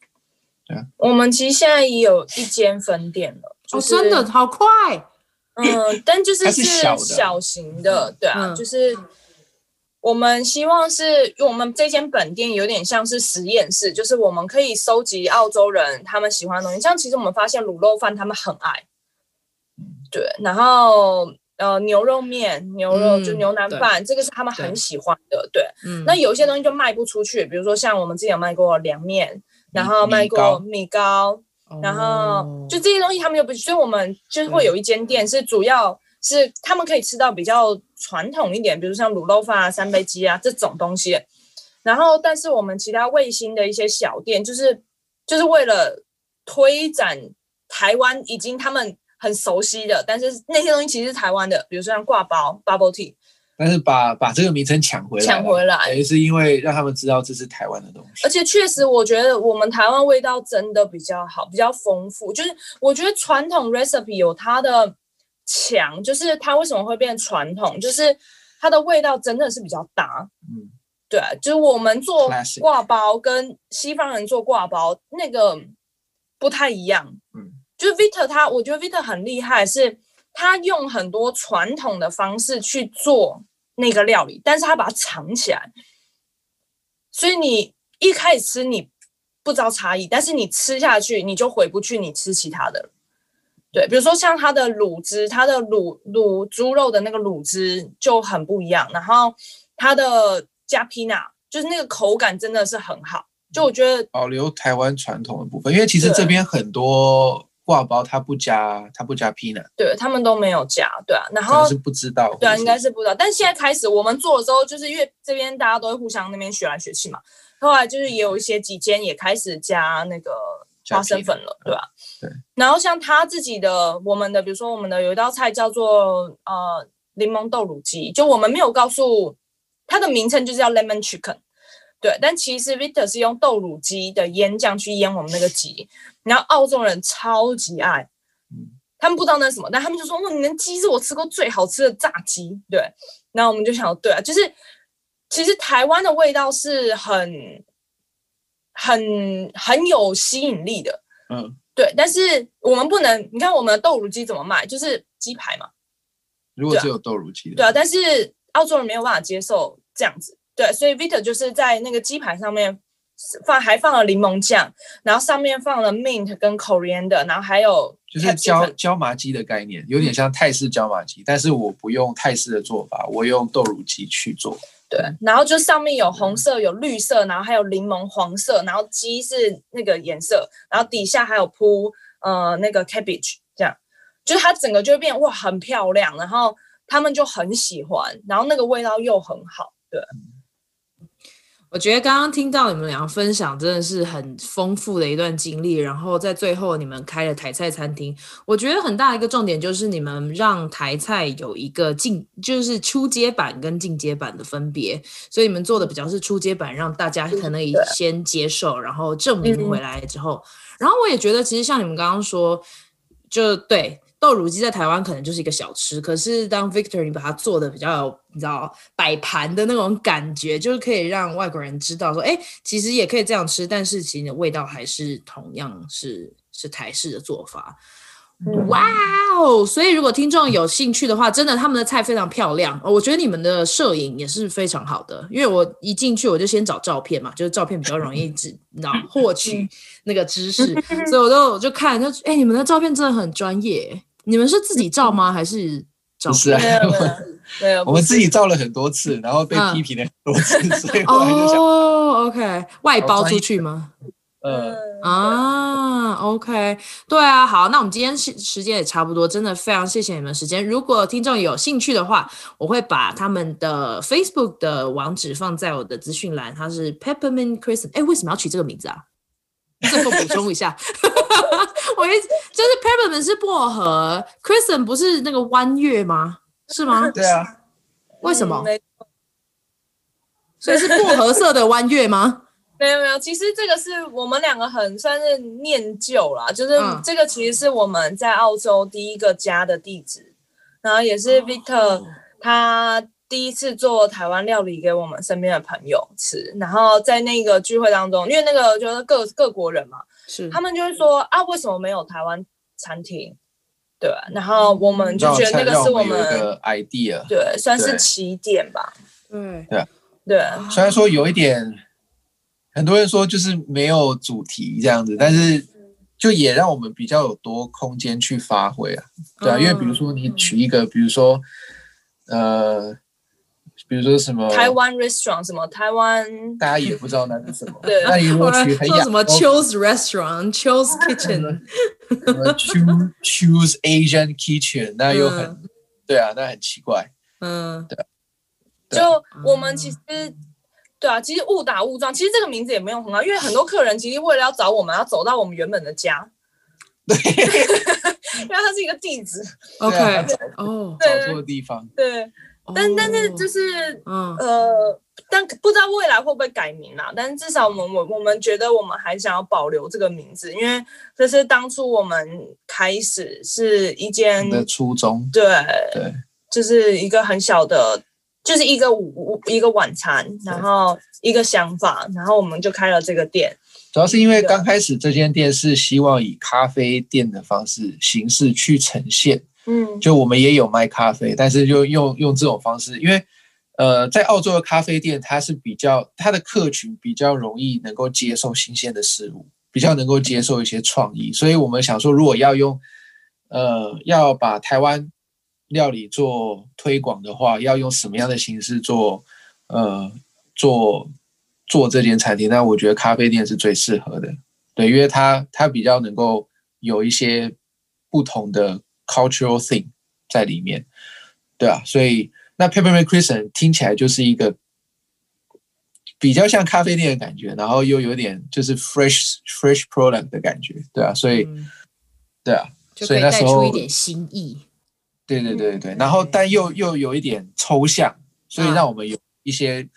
对啊。我们其实现在也有一间分店了，就是、哦，真的好快。嗯，但就 是是小型的，对啊，嗯、就是我们希望是我们这间本店有点像是实验室，就是我们可以收集澳洲人他们喜欢的东西，像其实我们发现卤肉饭他们很爱，对，然后。呃，牛肉面、牛肉、嗯、就牛腩饭，这个是他们很喜欢的。对，对嗯、那有些东西就卖不出去，比如说像我们之前有卖过凉面，然后卖过米糕，米糕然后就这些东西他们就不，所以我们就会有一间店是主要是他们可以吃到比较传统一点，比如像卤肉饭啊、三杯鸡啊这种东西。然后，但是我们其他卫星的一些小店，就是就是为了推展台湾，已经他们。很熟悉的，但是那些东西其实是台湾的，比如说像挂包、bubble tea，但是把把这个名称抢回来，抢回来，也是因为让他们知道这是台湾的东西。而且确实，我觉得我们台湾味道真的比较好，比较丰富。就是我觉得传统 recipe 有它的强，就是它为什么会变传统，就是它的味道真的是比较搭。嗯，对，就是我们做挂包跟西方人做挂包那个不太一样。嗯。就是 Victor 他，我觉得 Victor 很厉害，是他用很多传统的方式去做那个料理，但是他把它藏起来，所以你一开始吃你不知道差异，但是你吃下去你就回不去你吃其他的了。对，比如说像它的卤汁，它的卤卤猪肉的那个卤汁就很不一样，然后它的加皮纳，就是那个口感真的是很好。就我觉得保留台湾传统的部分，因为其实这边很多挂包它不加它不加 peanut，对他们都没有加，对啊，然后是不知道，对啊，应该是不知道。但现在开始我们做的时候，就是因为这边大家都会互相那边学来学去嘛，后来就是也有一些几间也开始加那个花生粉了，对吧？对。然后像他自己的，我们的比如说我们的有一道菜叫做呃柠檬豆乳鸡，就我们没有告诉它的名称，就是叫 lemon chicken。对，但其实 Victor 是用豆乳鸡的腌酱去腌我们那个鸡，然后澳洲人超级爱，他们不知道那是什么，但他们就说：“哇，你的鸡是我吃过最好吃的炸鸡。”对，然后我们就想，对啊，就是其实台湾的味道是很、很、很有吸引力的，嗯，对。但是我们不能，你看我们的豆乳鸡怎么卖，就是鸡排嘛。如果只有豆乳鸡的，对啊，但是澳洲人没有办法接受这样子。对，所以 Victor 就是在那个鸡排上面放，还放了柠檬酱，然后上面放了 mint 跟 coriander，然后还有就是椒椒麻鸡的概念，有点像泰式椒麻鸡，嗯，但是我不用泰式的做法，我用豆乳鸡去做。对，然后就上面有红色、有绿色，然后还有柠檬黄色，然后鸡是那个颜色，然后底下还有铺呃那个 cabbage，这样，就是它整个就会变哇很漂亮，然后他们就很喜欢，然后那个味道又很好，对。我觉得刚刚听到你们两个分享，真的是很丰富的一段经历。然后在最后，你们开了台菜餐厅，我觉得很大一个重点就是你们让台菜有一个进，就是初阶版跟进阶版的分别。所以你们做的比较是初阶版，让大家可能先接受，然后证明回来之后。然后我也觉得，其实像你们刚刚说，就对。豆乳鸡在台湾可能就是一个小吃，可是当 Victor 你把它做的比较有，你知道摆盘的那种感觉，就是可以让外国人知道说，哎，其实也可以这样吃，但是其实味道还是同样是是台式的做法。哇哦！所以如果听众有兴趣的话，真的他们的菜非常漂亮。我觉得你们的摄影也是非常好的，因为我一进去我就先找照片嘛，就是照片比较容易知，然后获取那个知识，所以我都我就看，就哎，你们的照片真的很专业。你们是自己照吗？还是找？不是啊，没有，我们自己照了很多次，然后被批评了很多次，嗯、所以后来就想哦，OK，外包出去吗？呃啊，OK，对啊，好，那我们今天时时间也差不多，真的非常谢谢你们时间。如果听众有兴趣的话，我会把他们的 Facebook 的网址放在我的资讯栏，它是 Peppermint Crescent。哎，为什么要取这个名字啊？最后补充一下，我一就是 Peppermint 是薄荷 c h r i s t e n 不是那个弯月吗？是吗？对啊。为什么？所以是薄荷色的弯月吗？没有没有，其实这个是我们两个很算是念旧啦，就是这个其实是我们在澳洲第一个家的地址，然后也是 Victor 他。第一次做台湾料理给我们身边的朋友吃，然后在那个聚会当中，因为那个就是各各国人嘛，是他们就会说啊，为什么没有台湾餐厅？对，然后我们就觉得那个是我们的 idea，对，算是起点吧。嗯，对对，虽然说有一点，很多人说就是没有主题这样子，但是就也让我们比较有多空间去发挥啊。对啊，因为比如说你取一个，比如说呃。比如说什么台湾 restaurant 什么台湾，大家也不知道那是什么。对，那如果取很什么 Choose Restaurant、Choose Kitchen、Choose Choose Asian Kitchen，那又很、嗯、对啊，那很奇怪。嗯，对。就我们其实对啊，其实误打误撞，其实这个名字也没有很好，因为很多客人其实为了要找我们，要走到我们原本的家。对，因为它是一个地址。OK，哦，找错的地方。对。但、oh, 但是就是，嗯、呃，但不知道未来会不会改名啦。但至少我们我我们觉得我们还想要保留这个名字，因为这是当初我们开始是一间的初衷。对对，就是一个很小的，就是一个午一个晚餐，然后一个想法，然后我们就开了这个店。主要是因为刚开始这间店是希望以咖啡店的方式形式去呈现。嗯，就我们也有卖咖啡，但是就用用这种方式，因为呃，在澳洲的咖啡店，它是比较它的客群比较容易能够接受新鲜的事物，比较能够接受一些创意，所以我们想说，如果要用呃要把台湾料理做推广的话，要用什么样的形式做呃做做这间餐厅？那我觉得咖啡店是最适合的，对，因为它它比较能够有一些不同的 cultural thing 在里面，对啊，所以。那 Peppermint Crescent 听起来就是一个比较像咖啡店的感觉，然后又有点就是 fresh fresh product 的感觉，对啊，所以、嗯、对啊，所以那时候出一点新意，对对对对，然后但又又有一点抽象，所以让我们有一些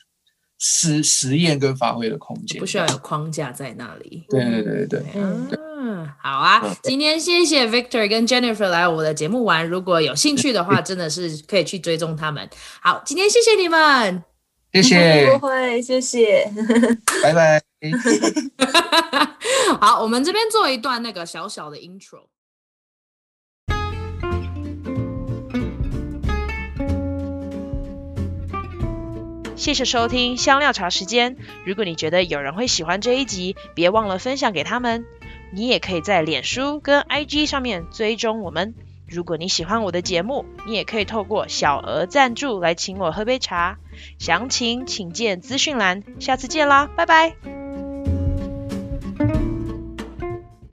实实验跟发挥的空间，不需要有框架在那里。对对对对对。嗯对嗯，好啊，今天谢谢 Victor 跟 Jennifer 来我的节目玩，如果有兴趣的话，真的是可以去追踪他们。好，今天谢谢你们，谢谢，不会，谢谢，拜拜。好，我们这边做一段那个小小的 intro。谢谢收听香料茶时间。如果你觉得有人会喜欢这一集，别忘了分享给他们。你也可以在脸书跟 IG 上面追踪我们。如果你喜欢我的节目，你也可以透过小额赞助来请我喝杯茶。详情请见资讯栏。下次见啦，拜拜。